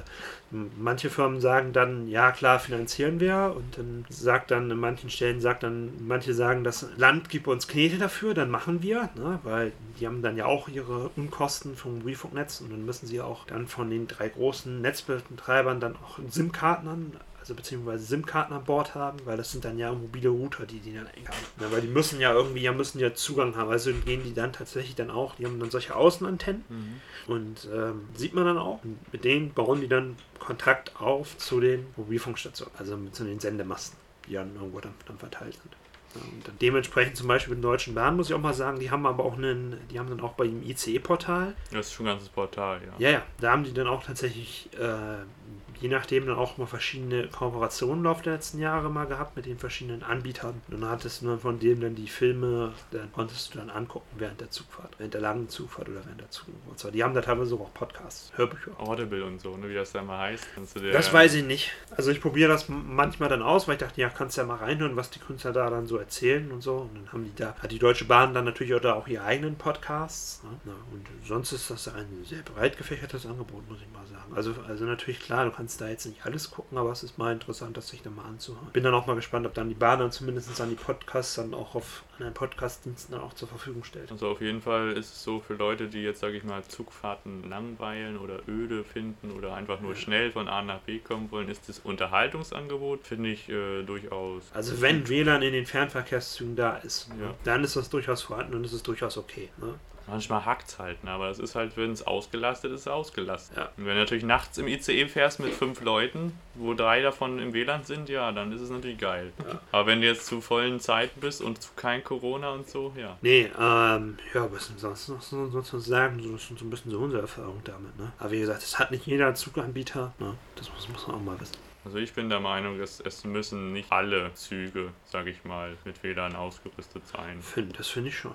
manche Firmen sagen dann, ja klar, finanzieren wir. Und dann sagt dann in manchen Stellen sagt dann, manche sagen, das Land gibt uns Knete dafür, dann machen wir, ne, weil die haben dann ja auch ihre Unkosten vom Mobilfunknetz und dann müssen sie auch dann von den drei großen Netzbetreibern dann auch SIM-Karten an, also beziehungsweise SIM-Karten an Bord haben, weil das sind dann ja mobile Router, die die dann haben. Ja, weil die müssen ja irgendwie, ja müssen ja Zugang haben, also gehen die dann tatsächlich dann auch, die haben dann solche Außenantennen und ähm, sieht man dann auch, mit denen bauen die dann Kontakt auf zu den Mobilfunkstationen, also zu den Sendemasten, die dann irgendwo dann, dann verteilt sind. Und dementsprechend zum Beispiel mit den Deutschen Bahn muss ich auch mal sagen, die haben aber auch einen, die haben dann auch bei dem ICE-Portal. Das ist schon ein ganzes Portal, ja. Ja, ja, da haben die dann auch tatsächlich äh, je nachdem dann auch mal verschiedene Kooperationen im Laufe der letzten Jahre mal gehabt mit den verschiedenen Anbietern. Und dann hattest du dann von denen dann die Filme, dann konntest du dann angucken während der Zugfahrt, während der langen Zugfahrt oder während der Zugfahrt. Die haben da teilweise auch Podcasts, Hörbücher. Audible und so, ne, wie das da mal heißt. das weiß ich nicht. Also ich probiere das manchmal dann aus, weil ich dachte, ja, kannst ja mal reinhören, was die Künstler da dann so erzählen und so. Und dann haben die da, hat die Deutsche Bahn dann natürlich auch, da auch ihre eigenen Podcasts. Ne? Und sonst ist das ein sehr breit gefächertes Angebot, muss ich mal sagen. Also, also natürlich klar, du kannst da jetzt nicht alles gucken, aber es ist mal interessant, das sich dann mal anzuhören. Bin dann auch mal gespannt, ob dann die Bahn dann zumindest an die Podcasts dann auch auf anderen Podcastdiensten dann auch zur Verfügung stellt. Also auf jeden Fall ist es so für Leute, die jetzt, sage ich mal, Zugfahrten langweilen oder öde finden oder einfach nur schnell von A nach B kommen wollen, ist das Unterhaltungsangebot, finde ich äh, durchaus. Also wenn WLAN in den Fernverkehrszügen da ist, ja. dann ist das durchaus vorhanden und es ist durchaus okay. Ne? Manchmal hackt es halt, ne? aber es ist halt, wenn es ausgelastet ist, ausgelastet. Ja. Und wenn du natürlich nachts im ICE fährst mit fünf Leuten, wo drei davon im WLAN sind, ja, dann ist es natürlich geil. Ja. Aber wenn du jetzt zu vollen Zeiten bist und zu kein Corona und so, ja. Nee, ähm, ja, was denn sonst noch so, so sagen? Das ist so ein bisschen so unsere Erfahrung damit, ne? Aber wie gesagt, es hat nicht jeder Zuganbieter, ne? Das muss, muss man auch mal wissen. Also ich bin der Meinung, dass es müssen nicht alle Züge, sage ich mal, mit WLAN ausgerüstet sein. Find, das finde ich schon.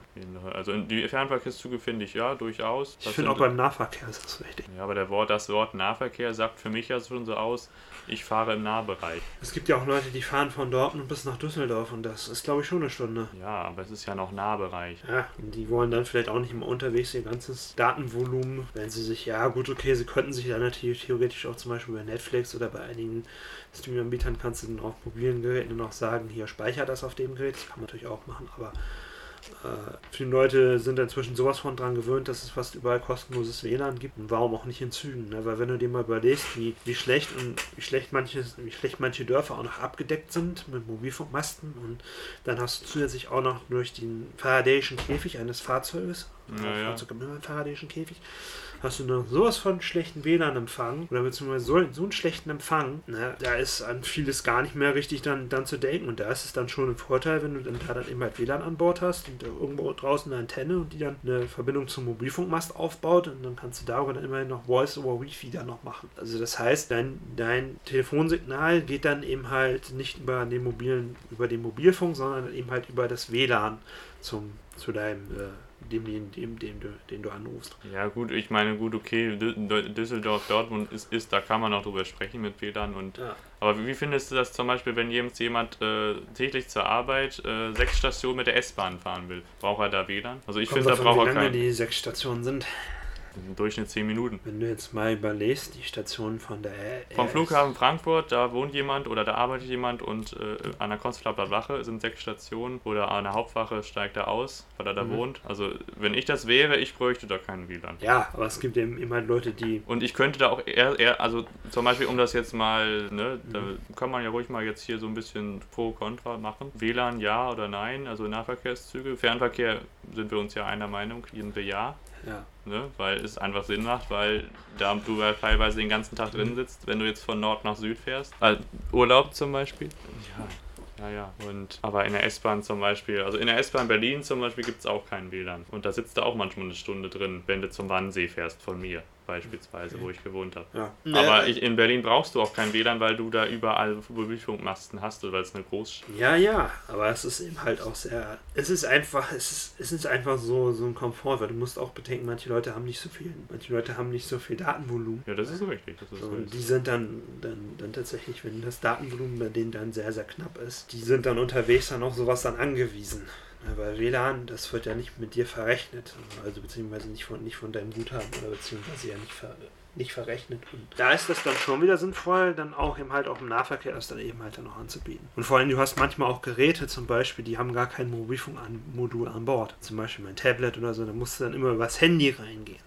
Also die Fernverkehrszüge finde ich ja durchaus. Ich finde auch beim Nahverkehr ist das wichtig. Ja, aber der Wort, das Wort Nahverkehr sagt für mich ja schon so aus, ich fahre im Nahbereich. Es gibt ja auch Leute, die fahren von Dortmund bis nach Düsseldorf und das ist, glaube ich, schon eine Stunde. Ja, aber es ist ja noch Nahbereich. Ja, und die wollen dann vielleicht auch nicht immer unterwegs ihr ganzes Datenvolumen, wenn sie sich, ja gut, okay, sie könnten sich dann natürlich theoretisch auch zum Beispiel bei Netflix oder bei einigen Streaming-Anbietern kannst du dann auf mobilen Geräten noch sagen, hier speichert das auf dem Gerät. Das kann man natürlich auch machen, aber viele Leute sind inzwischen sowas von dran gewöhnt, dass es fast überall kostenloses WLAN gibt. Und warum auch nicht in Zügen? Ne? Weil wenn du dir mal überlegst, wie, wie schlecht und wie schlecht manche, wie schlecht manche Dörfer auch noch abgedeckt sind mit Mobilfunkmasten und dann hast du zusätzlich auch noch durch den Faradayischen Käfig eines Fahrzeuges, ja, ja. Fahrzeug immer einen Faradayischen Käfig, hast du noch sowas von schlechten WLAN-Empfang oder beziehungsweise so, so einen schlechten Empfang, ne, da ist an vieles gar nicht mehr richtig dann, dann zu denken. Und da ist es dann schon ein Vorteil, wenn du dann da dann immer halt WLAN an Bord hast und irgendwo draußen eine Antenne und die dann eine Verbindung zum Mobilfunkmast aufbaut und dann kannst du darüber dann immerhin noch Voice over Wi-Fi dann noch machen. Also das heißt, dein, dein Telefonsignal geht dann eben halt nicht über den mobilen, über den Mobilfunk, sondern eben halt über das WLAN zum, zu deinem äh, dem, dem, dem, dem du, den du anrufst. Ja, gut, ich meine, gut, okay, Düsseldorf, Dortmund ist, ist da kann man auch drüber sprechen mit WLAN und. Ja. Aber wie findest du das zum Beispiel, wenn jemand, jemand äh, täglich zur Arbeit äh, sechs Stationen mit der S-Bahn fahren will? Braucht er da WLAN? Also ich finde, da braucht er keinen. die sechs Stationen sind. Im Durchschnitt 10 Minuten. Wenn du jetzt mal überlegst, die Station von der RS. Vom Flughafen Frankfurt, da wohnt jemand oder da arbeitet jemand und äh, an der Konsulatler Wache sind sechs Stationen oder an der Hauptwache steigt er aus, weil er da mhm. wohnt. Also wenn ich das wäre, ich bräuchte da keinen WLAN. Ja, aber es gibt eben immer Leute, die... Und ich könnte da auch eher, eher also zum Beispiel um das jetzt mal, ne, mhm. da kann man ja ruhig mal jetzt hier so ein bisschen Pro, Contra machen. WLAN ja oder nein, also Nahverkehrszüge. Fernverkehr sind wir uns ja einer Meinung, jeden wir ja. Ja. Ne? Weil es einfach Sinn macht, weil da du ja teilweise den ganzen Tag drin sitzt, wenn du jetzt von Nord nach Süd fährst. Also Urlaub zum Beispiel. Ja. Ja, ja. Und, aber in der S-Bahn zum Beispiel, also in der S-Bahn Berlin zum Beispiel gibt es auch kein WLAN. Und da sitzt du auch manchmal eine Stunde drin, wenn du zum Wannsee fährst von mir beispielsweise, wo ich gewohnt habe. Ja. Aber ich, in Berlin brauchst du auch kein WLAN, weil du da überall Mobilfunkmasten hast oder weil es eine Großstadt Ja, ja, aber es ist eben halt auch sehr. Es ist einfach, es ist, es ist einfach so, so ein Komfort, weil du musst auch bedenken, manche Leute haben nicht so viel, manche Leute haben nicht so viel Datenvolumen. Ja, das ist richtig. Das ist so, und die sind dann, dann, dann tatsächlich, wenn das Datenvolumen bei denen dann sehr, sehr knapp ist, die sind dann unterwegs dann auf sowas dann angewiesen. Aber WLAN, das wird ja nicht mit dir verrechnet. Also beziehungsweise nicht von, nicht von deinem Guthaben oder beziehungsweise ja nicht, ver, nicht verrechnet. Und da ist das dann schon wieder sinnvoll, dann auch eben halt auch im Nahverkehr das dann eben halt dann noch anzubieten. Und vor allem, du hast manchmal auch Geräte zum Beispiel, die haben gar kein Mobilfunkmodul an Bord. Zum Beispiel mein Tablet oder so, da musst du dann immer übers Handy reingehen.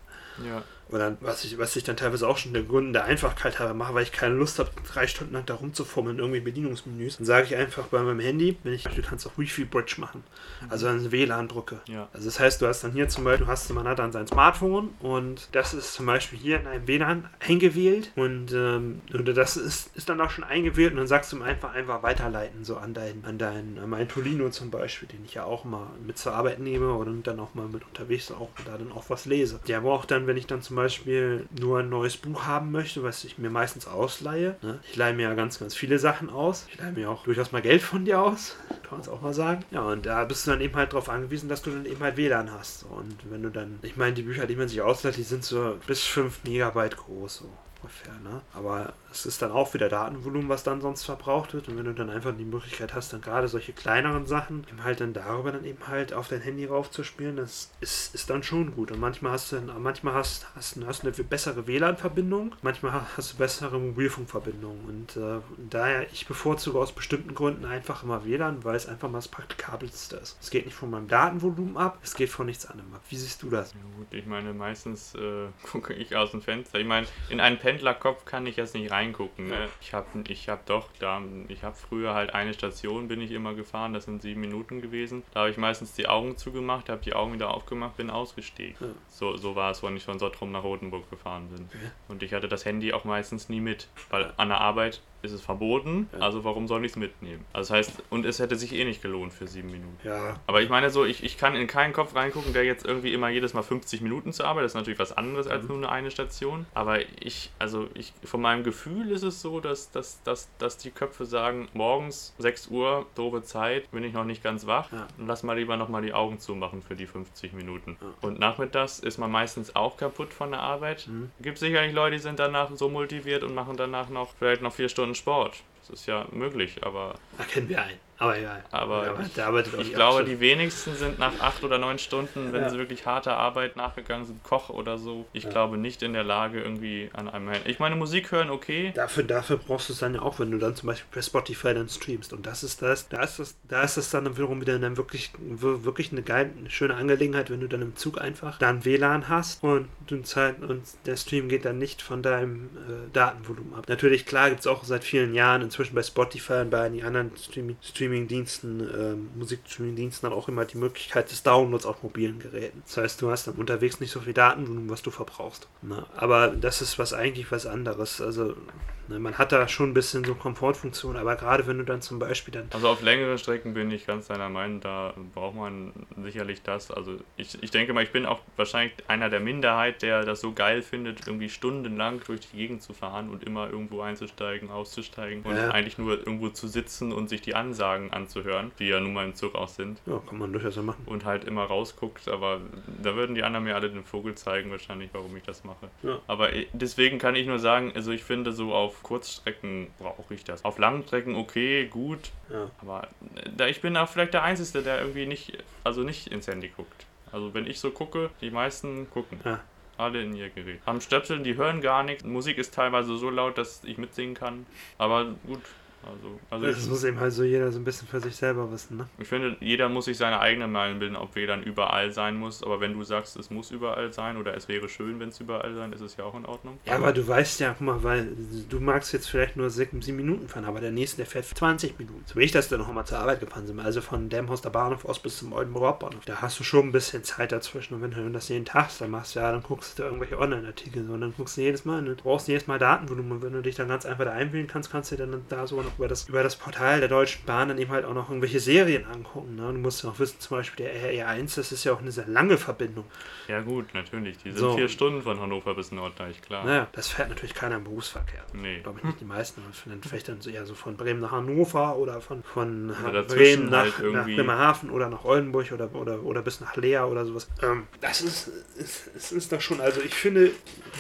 Ja. Oder was ich, was ich dann teilweise auch schon der Gründen der Einfachkeit habe, mache, weil ich keine Lust habe, drei Stunden lang da rumzufummeln, irgendwie Bedienungsmenüs. Dann sage ich einfach bei meinem Handy, wenn ich, du kannst auch Wi-Fi Bridge machen. Also ein WLAN drücke. Ja. Also das heißt, du hast dann hier zum Beispiel, du hast, man hat dann sein Smartphone und das ist zum Beispiel hier in einem WLAN eingewählt und ähm, oder das ist, ist dann auch schon eingewählt und dann sagst du ihm einfach einfach weiterleiten, so an dein, an dein, an meinen Tolino zum Beispiel, den ich ja auch mal mit zur Arbeit nehme oder dann auch mal mit unterwegs auch da dann auch was lese. Der braucht dann, wenn ich dann zum Beispiel nur ein neues Buch haben möchte, was ich mir meistens ausleihe. Ne? Ich leihe mir ja ganz, ganz viele Sachen aus. Ich leihe mir auch durchaus mal Geld von dir aus, kann man es auch mal sagen. Ja, und da bist du dann eben halt darauf angewiesen, dass du dann eben halt WLAN hast. Und wenn du dann, ich meine, die Bücher, die man sich ausleiht, die sind so bis 5 Megabyte groß. So ungefähr. Ne? Aber es ist dann auch wieder Datenvolumen, was dann sonst verbraucht wird. Und wenn du dann einfach die Möglichkeit hast, dann gerade solche kleineren Sachen eben halt dann darüber dann eben halt auf dein Handy raufzuspielen, das ist, ist dann schon gut. Und manchmal hast du manchmal hast, hast, hast eine bessere WLAN-Verbindung, manchmal hast du bessere Mobilfunkverbindungen. Und äh, daher, ich bevorzuge aus bestimmten Gründen einfach immer WLAN, weil es einfach mal das Praktikabelste ist. Es geht nicht von meinem Datenvolumen ab, es geht von nichts anderem ab. Wie siehst du das? Ja, gut, ich meine, meistens äh, gucke ich aus dem Fenster. Ich meine, in einen Pendlerkopf kann ich jetzt nicht reingucken. Ne? Ich habe ich hab doch, da, ich habe früher halt eine Station bin ich immer gefahren, das sind sieben Minuten gewesen. Da habe ich meistens die Augen zugemacht, habe die Augen wieder aufgemacht, bin ausgestiegen. Ja. So, so war es, wenn ich von Sottrum nach Rotenburg gefahren bin. Und ich hatte das Handy auch meistens nie mit, weil an der Arbeit ist es verboten, also warum soll ich es mitnehmen? Also das heißt, und es hätte sich eh nicht gelohnt für sieben Minuten. Ja, Aber ich meine so, ich, ich kann in keinen Kopf reingucken, der jetzt irgendwie immer jedes Mal 50 Minuten zur Arbeit, das ist natürlich was anderes als Mhm. nur eine, Station. Aber ich, also ich, von meinem Gefühl ist es so, dass, dass, dass, dass die Köpfe sagen, morgens 6 Uhr, doofe Zeit, bin ich noch nicht ganz wach, Ja. lass mal lieber nochmal die Augen zumachen für die 50 Minuten. Ja. Und nachmittags ist man meistens auch kaputt von der Arbeit. Mhm. Gibt sicherlich Leute, die sind danach so motiviert und machen danach noch vielleicht noch vier Stunden Sport. Das ist ja möglich, aber da kennen wir einen. Aber egal. Aber Ja, ich- ich glaube, acht die wenigsten sind nach acht oder neun Stunden, wenn Ja. sie wirklich harter Arbeit nachgegangen sind, Koch oder so. Ich Ja. glaube nicht in der Lage, irgendwie an einem Handy. Ich meine, Musik hören, okay. Dafür, dafür brauchst du es dann ja auch, wenn du dann zum Beispiel per Spotify dann streamst. Und das ist das, da ist das, da ist das dann wiederum wieder dann wirklich, wir- wirklich eine geile, eine schöne Angelegenheit, wenn du dann im Zug einfach dann WLAN hast und du Zeit und der Stream geht dann nicht von deinem äh, Datenvolumen ab. Natürlich, klar, gibt es auch seit vielen Jahren inzwischen bei Spotify und bei den anderen Streaming- Streaming-Diensten, ähm, Musikstreaming-Diensten dann auch immer die Möglichkeit des Downloads auf mobilen Geräten. Das heißt, du hast dann unterwegs nicht so viel Datenvolumen, was du verbrauchst. Ne? Aber das ist was eigentlich was anderes. Also ne, man hat da schon ein bisschen so Komfortfunktion, aber gerade wenn du dann zum Beispiel dann Also auf längeren Strecken bin ich ganz deiner Meinung, da braucht man sicherlich das. Also ich, ich denke mal, ich bin auch wahrscheinlich einer der Minderheit, der das so geil findet, irgendwie stundenlang durch die Gegend zu fahren und immer irgendwo einzusteigen, auszusteigen und Ja. eigentlich nur irgendwo zu sitzen und sich die Ansagen anzuhören, die ja nun mal im Zug auch sind. ja, kann man durchaus machen. und halt immer rausguckt, aber da würden die anderen mir alle den Vogel zeigen, wahrscheinlich, warum ich das mache. Ja. Aber i- deswegen kann ich nur sagen, also ich finde, so auf Kurzstrecken brauche ich das. Auf langen Strecken okay, gut, Ja. aber äh, da ich bin auch vielleicht der Einzige, der irgendwie nicht, also nicht ins Handy guckt. Also wenn ich so gucke, die meisten gucken. Ja. Alle in ihr Gerät. Haben Stöpseln, die hören gar nichts. Musik ist teilweise so laut, dass ich mitsingen kann. Aber gut, also, also Das ich, muss eben halt so jeder so ein bisschen für sich selber wissen, ne? ich finde, jeder muss sich seine eigene Meinung bilden, ob WLAN überall sein muss. Aber wenn du sagst, es muss überall sein oder es wäre schön, wenn es überall sein, ist es ja auch in Ordnung. Ja, aber du weißt ja, guck mal, weil du magst jetzt vielleicht nur sieben Minuten fahren, aber der nächste, der fährt 20 Minuten. So wie ich das dann noch mal zur Arbeit gefahren bin, also von Demhaus der Bahnhof aus bis zum Oldenburger Hauptbahnhof. Da hast du schon ein bisschen Zeit dazwischen und wenn du das jeden Tag dann machst, ja, dann guckst du irgendwelche Online-Artikel so, und dann guckst du jedes Mal, ne? du brauchst jedes Mal Datenvolumen und wenn du dich dann ganz einfach da einwählen kannst, kannst du dann da sogar noch über das, über das Portal der Deutschen Bahn dann eben halt auch noch irgendwelche Serien angucken. Ne? Du musst ja auch wissen, zum Beispiel der RE1, das ist ja auch eine sehr lange Verbindung. Ja gut, natürlich. Die sind So. vier Stunden von Hannover bis Norddeich, klar. Naja, das fährt natürlich keiner im Berufsverkehr. Nee. glaube ich nicht die meisten, vielleicht- dann so eher so von Bremen nach Hannover oder von, von Oder Bremen nach, halt nach Bremerhaven oder nach Oldenburg oder, oder, oder bis nach Leer oder sowas. Ähm, das ist, ist, ist, ist doch schon, also ich finde,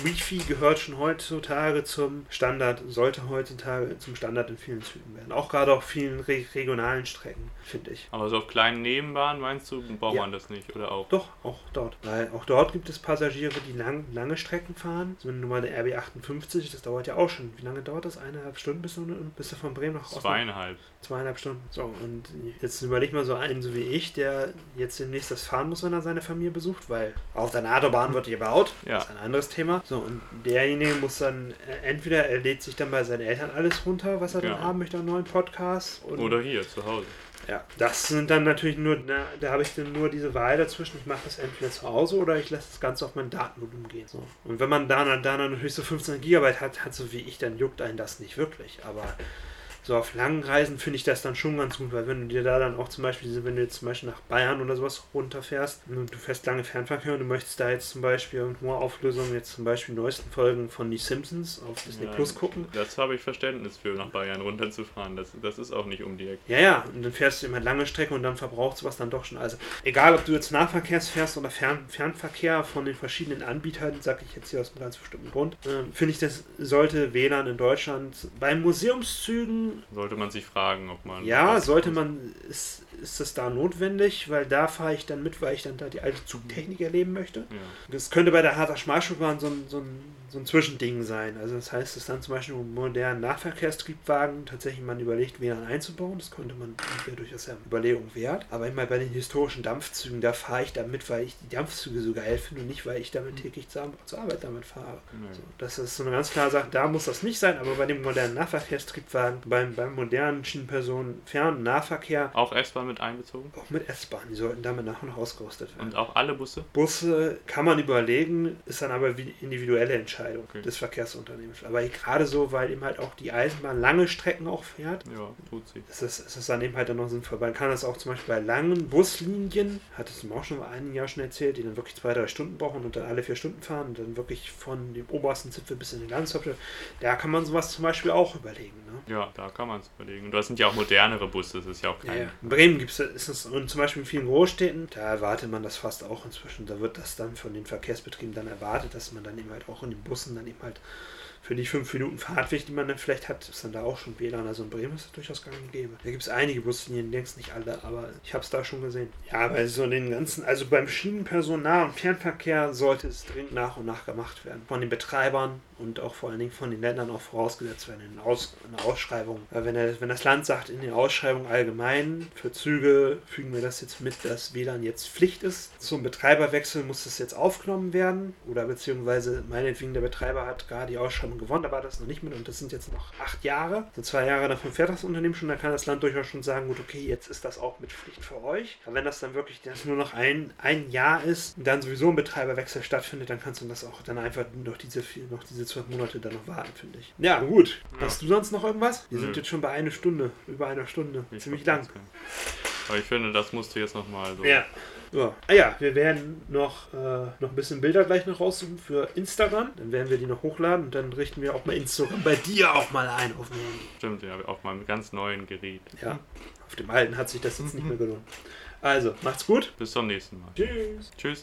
Wi-Fi gehört schon heutzutage zum Standard, sollte heutzutage zum Standard in vielen Zügen werden. Auch gerade auf vielen re regionalen Strecken, finde ich. Aber so auf kleinen Nebenbahnen meinst du, braucht Ja. man das nicht? Oder auch? Doch, auch dort. Weil auch dort gibt es Passagiere, die lang, lange Strecken fahren. So wenn du mal eine RB 58, das dauert ja auch schon. Wie lange dauert das? Eineinhalb Stunden bis du, bis du von Bremen nach Osnabrück? Zweieinhalb. Zweieinhalb Stunden. So, und jetzt überleg mal so einen, so wie ich, der jetzt demnächst das fahren muss, wenn er seine Familie besucht, weil auf der Autobahn wird gebaut. Ja. Das ist ein anderes Thema. So, und derjenige muss dann, äh, entweder er lädt sich dann bei seinen Eltern alles runter, was er dann Genau. Haben möchte, einen neuen Podcast. Und Oder hier zu Hause. ja, das sind dann natürlich nur, na, da habe ich dann nur diese Wahl dazwischen. Ich mache das entweder zu Hause oder ich lasse das Ganze auf mein Datenvolumen gehen. So. Und wenn man da, dann- da natürlich so 15 Gigabyte hat, hat so wie ich, dann juckt einen das nicht wirklich. Aber so auf langen Reisen finde ich das dann schon ganz gut, weil wenn du dir da dann auch zum Beispiel, diese- wenn du jetzt zum Beispiel nach Bayern oder sowas runterfährst und du fährst lange Fernverkehr und du möchtest da jetzt zum Beispiel hoher Auflösung jetzt zum Beispiel die neuesten Folgen von Die Simpsons auf Disney. Plus gucken, Das habe ich Verständnis für, nach Bayern runterzufahren. Das, das ist auch nicht um die Ecke. Ja, ja, und dann fährst du immer lange Strecke und dann verbraucht sowas dann doch schon. Also, egal ob du jetzt Nahverkehrs fährst oder Fern Fernverkehr von den verschiedenen Anbietern, sage ich jetzt hier aus einem ganz bestimmten Grund, ähm, finde ich, das sollte WLAN in Deutschland bei Museumszügen, Sollte man sich fragen, ob man. ja, sollte man, ist, ist das da notwendig, weil da fahre ich dann mit, weil ich dann da die alte Zugtechnik erleben möchte. Ja. Das könnte bei der Harter Schmalspurbahn so ein, so, ein, so ein Zwischending sein. Also das heißt, dass dann zum Beispiel einen modernen Nahverkehrstriebwagen tatsächlich man überlegt, WLAN einzubauen. Das könnte man wäre durchaus eine Überlegung wert. Aber immer bei den historischen Dampfzügen, da fahre ich damit, weil ich die Dampfzüge so geil finde und nicht, weil ich damit täglich zur, Arbeit damit fahre. Nee. So, das ist so eine ganz klare Sache, da muss das nicht sein, aber bei dem modernen Nahverkehrstriebwagen, beim, beim modernen Schienenpersonen Fern- und Nahverkehr, Auch S-Bahn mit einbezogen? auch mit S-Bahn, die sollten damit nach und nach ausgerüstet werden. Und auch alle Busse? Busse kann man überlegen, ist dann aber wie individuelle Entscheidung Okay. des Verkehrsunternehmens. Aber gerade so, weil eben halt auch die Eisenbahn lange Strecken auch fährt, Ja, tut sie. ist es, ist es dann eben halt dann noch sinnvoll. Man kann das auch zum Beispiel bei langen Buslinien, hat es mir auch schon vor einigen Jahren schon erzählt, die dann wirklich zwei, drei Stunden brauchen und dann alle vier Stunden fahren und dann wirklich von dem obersten Zipfel bis in den Landeshauptstadt. Da kann man sowas zum Beispiel auch überlegen. Ne? Ja, da kann man es überlegen. Und das sind ja auch modernere Busse, das ist ja auch kein. ja. In Bremen gibt es es und zum Beispiel in vielen Großstädten, da erwartet man das fast auch inzwischen. Da wird das dann von den Verkehrsbetrieben dann erwartet, dass man dann eben halt auch in den Bussen dann eben halt für die fünf Minuten Fahrtweg, die man dann vielleicht hat, ist dann da auch schon WLAN. Also in Bremen ist das durchaus gang und gäbe. Da gibt es einige Buslinien, längst nicht alle, aber ich habe es da schon gesehen. Ja, bei so den ganzen, also beim Schienenpersonal und Fernverkehr sollte es dringend nach und nach gemacht werden. Von den Betreibern und auch vor allen Dingen von den Ländern auch vorausgesetzt werden in, Aus, der Ausschreibung. Weil wenn, er, wenn das Land sagt, in der Ausschreibung allgemein, für Züge fügen wir das jetzt mit, dass WLAN jetzt Pflicht ist. Zum Betreiberwechsel muss das jetzt aufgenommen werden. Oder beziehungsweise meinetwegen der Betreiber hat gerade die Ausschreibung gewonnen, da war das noch nicht mit und das sind jetzt noch acht Jahre. So zwei Jahre davon fährt das Unternehmen schon, dann kann das Land durchaus schon sagen, gut, okay, jetzt ist das auch mit Pflicht für euch. Aber wenn das dann wirklich das nur noch ein, ein Jahr ist und dann sowieso ein Betreiberwechsel stattfindet, dann kannst du das auch dann einfach noch diese, noch diese zwölf Monate dann noch warten, finde ich. Ja, gut. Ja. Hast du sonst noch irgendwas? Wir Nö. sind jetzt schon bei einer Stunde, über einer Stunde. Ich Ziemlich lang. Aber ich finde, das musst du jetzt nochmal so. Ja. So. Ah ja, wir werden noch, äh, noch ein bisschen Bilder gleich noch raussuchen für Instagram. Dann werden wir die noch hochladen und dann richten wir auch mal Instagram bei dir auch mal ein auf dem Handy. Stimmt, ja, auf meinem ganz neuen Gerät. Ja, auf dem alten hat sich das jetzt nicht mehr gelohnt. Also, macht's gut. Bis zum nächsten Mal. Tschüss. Tschüss.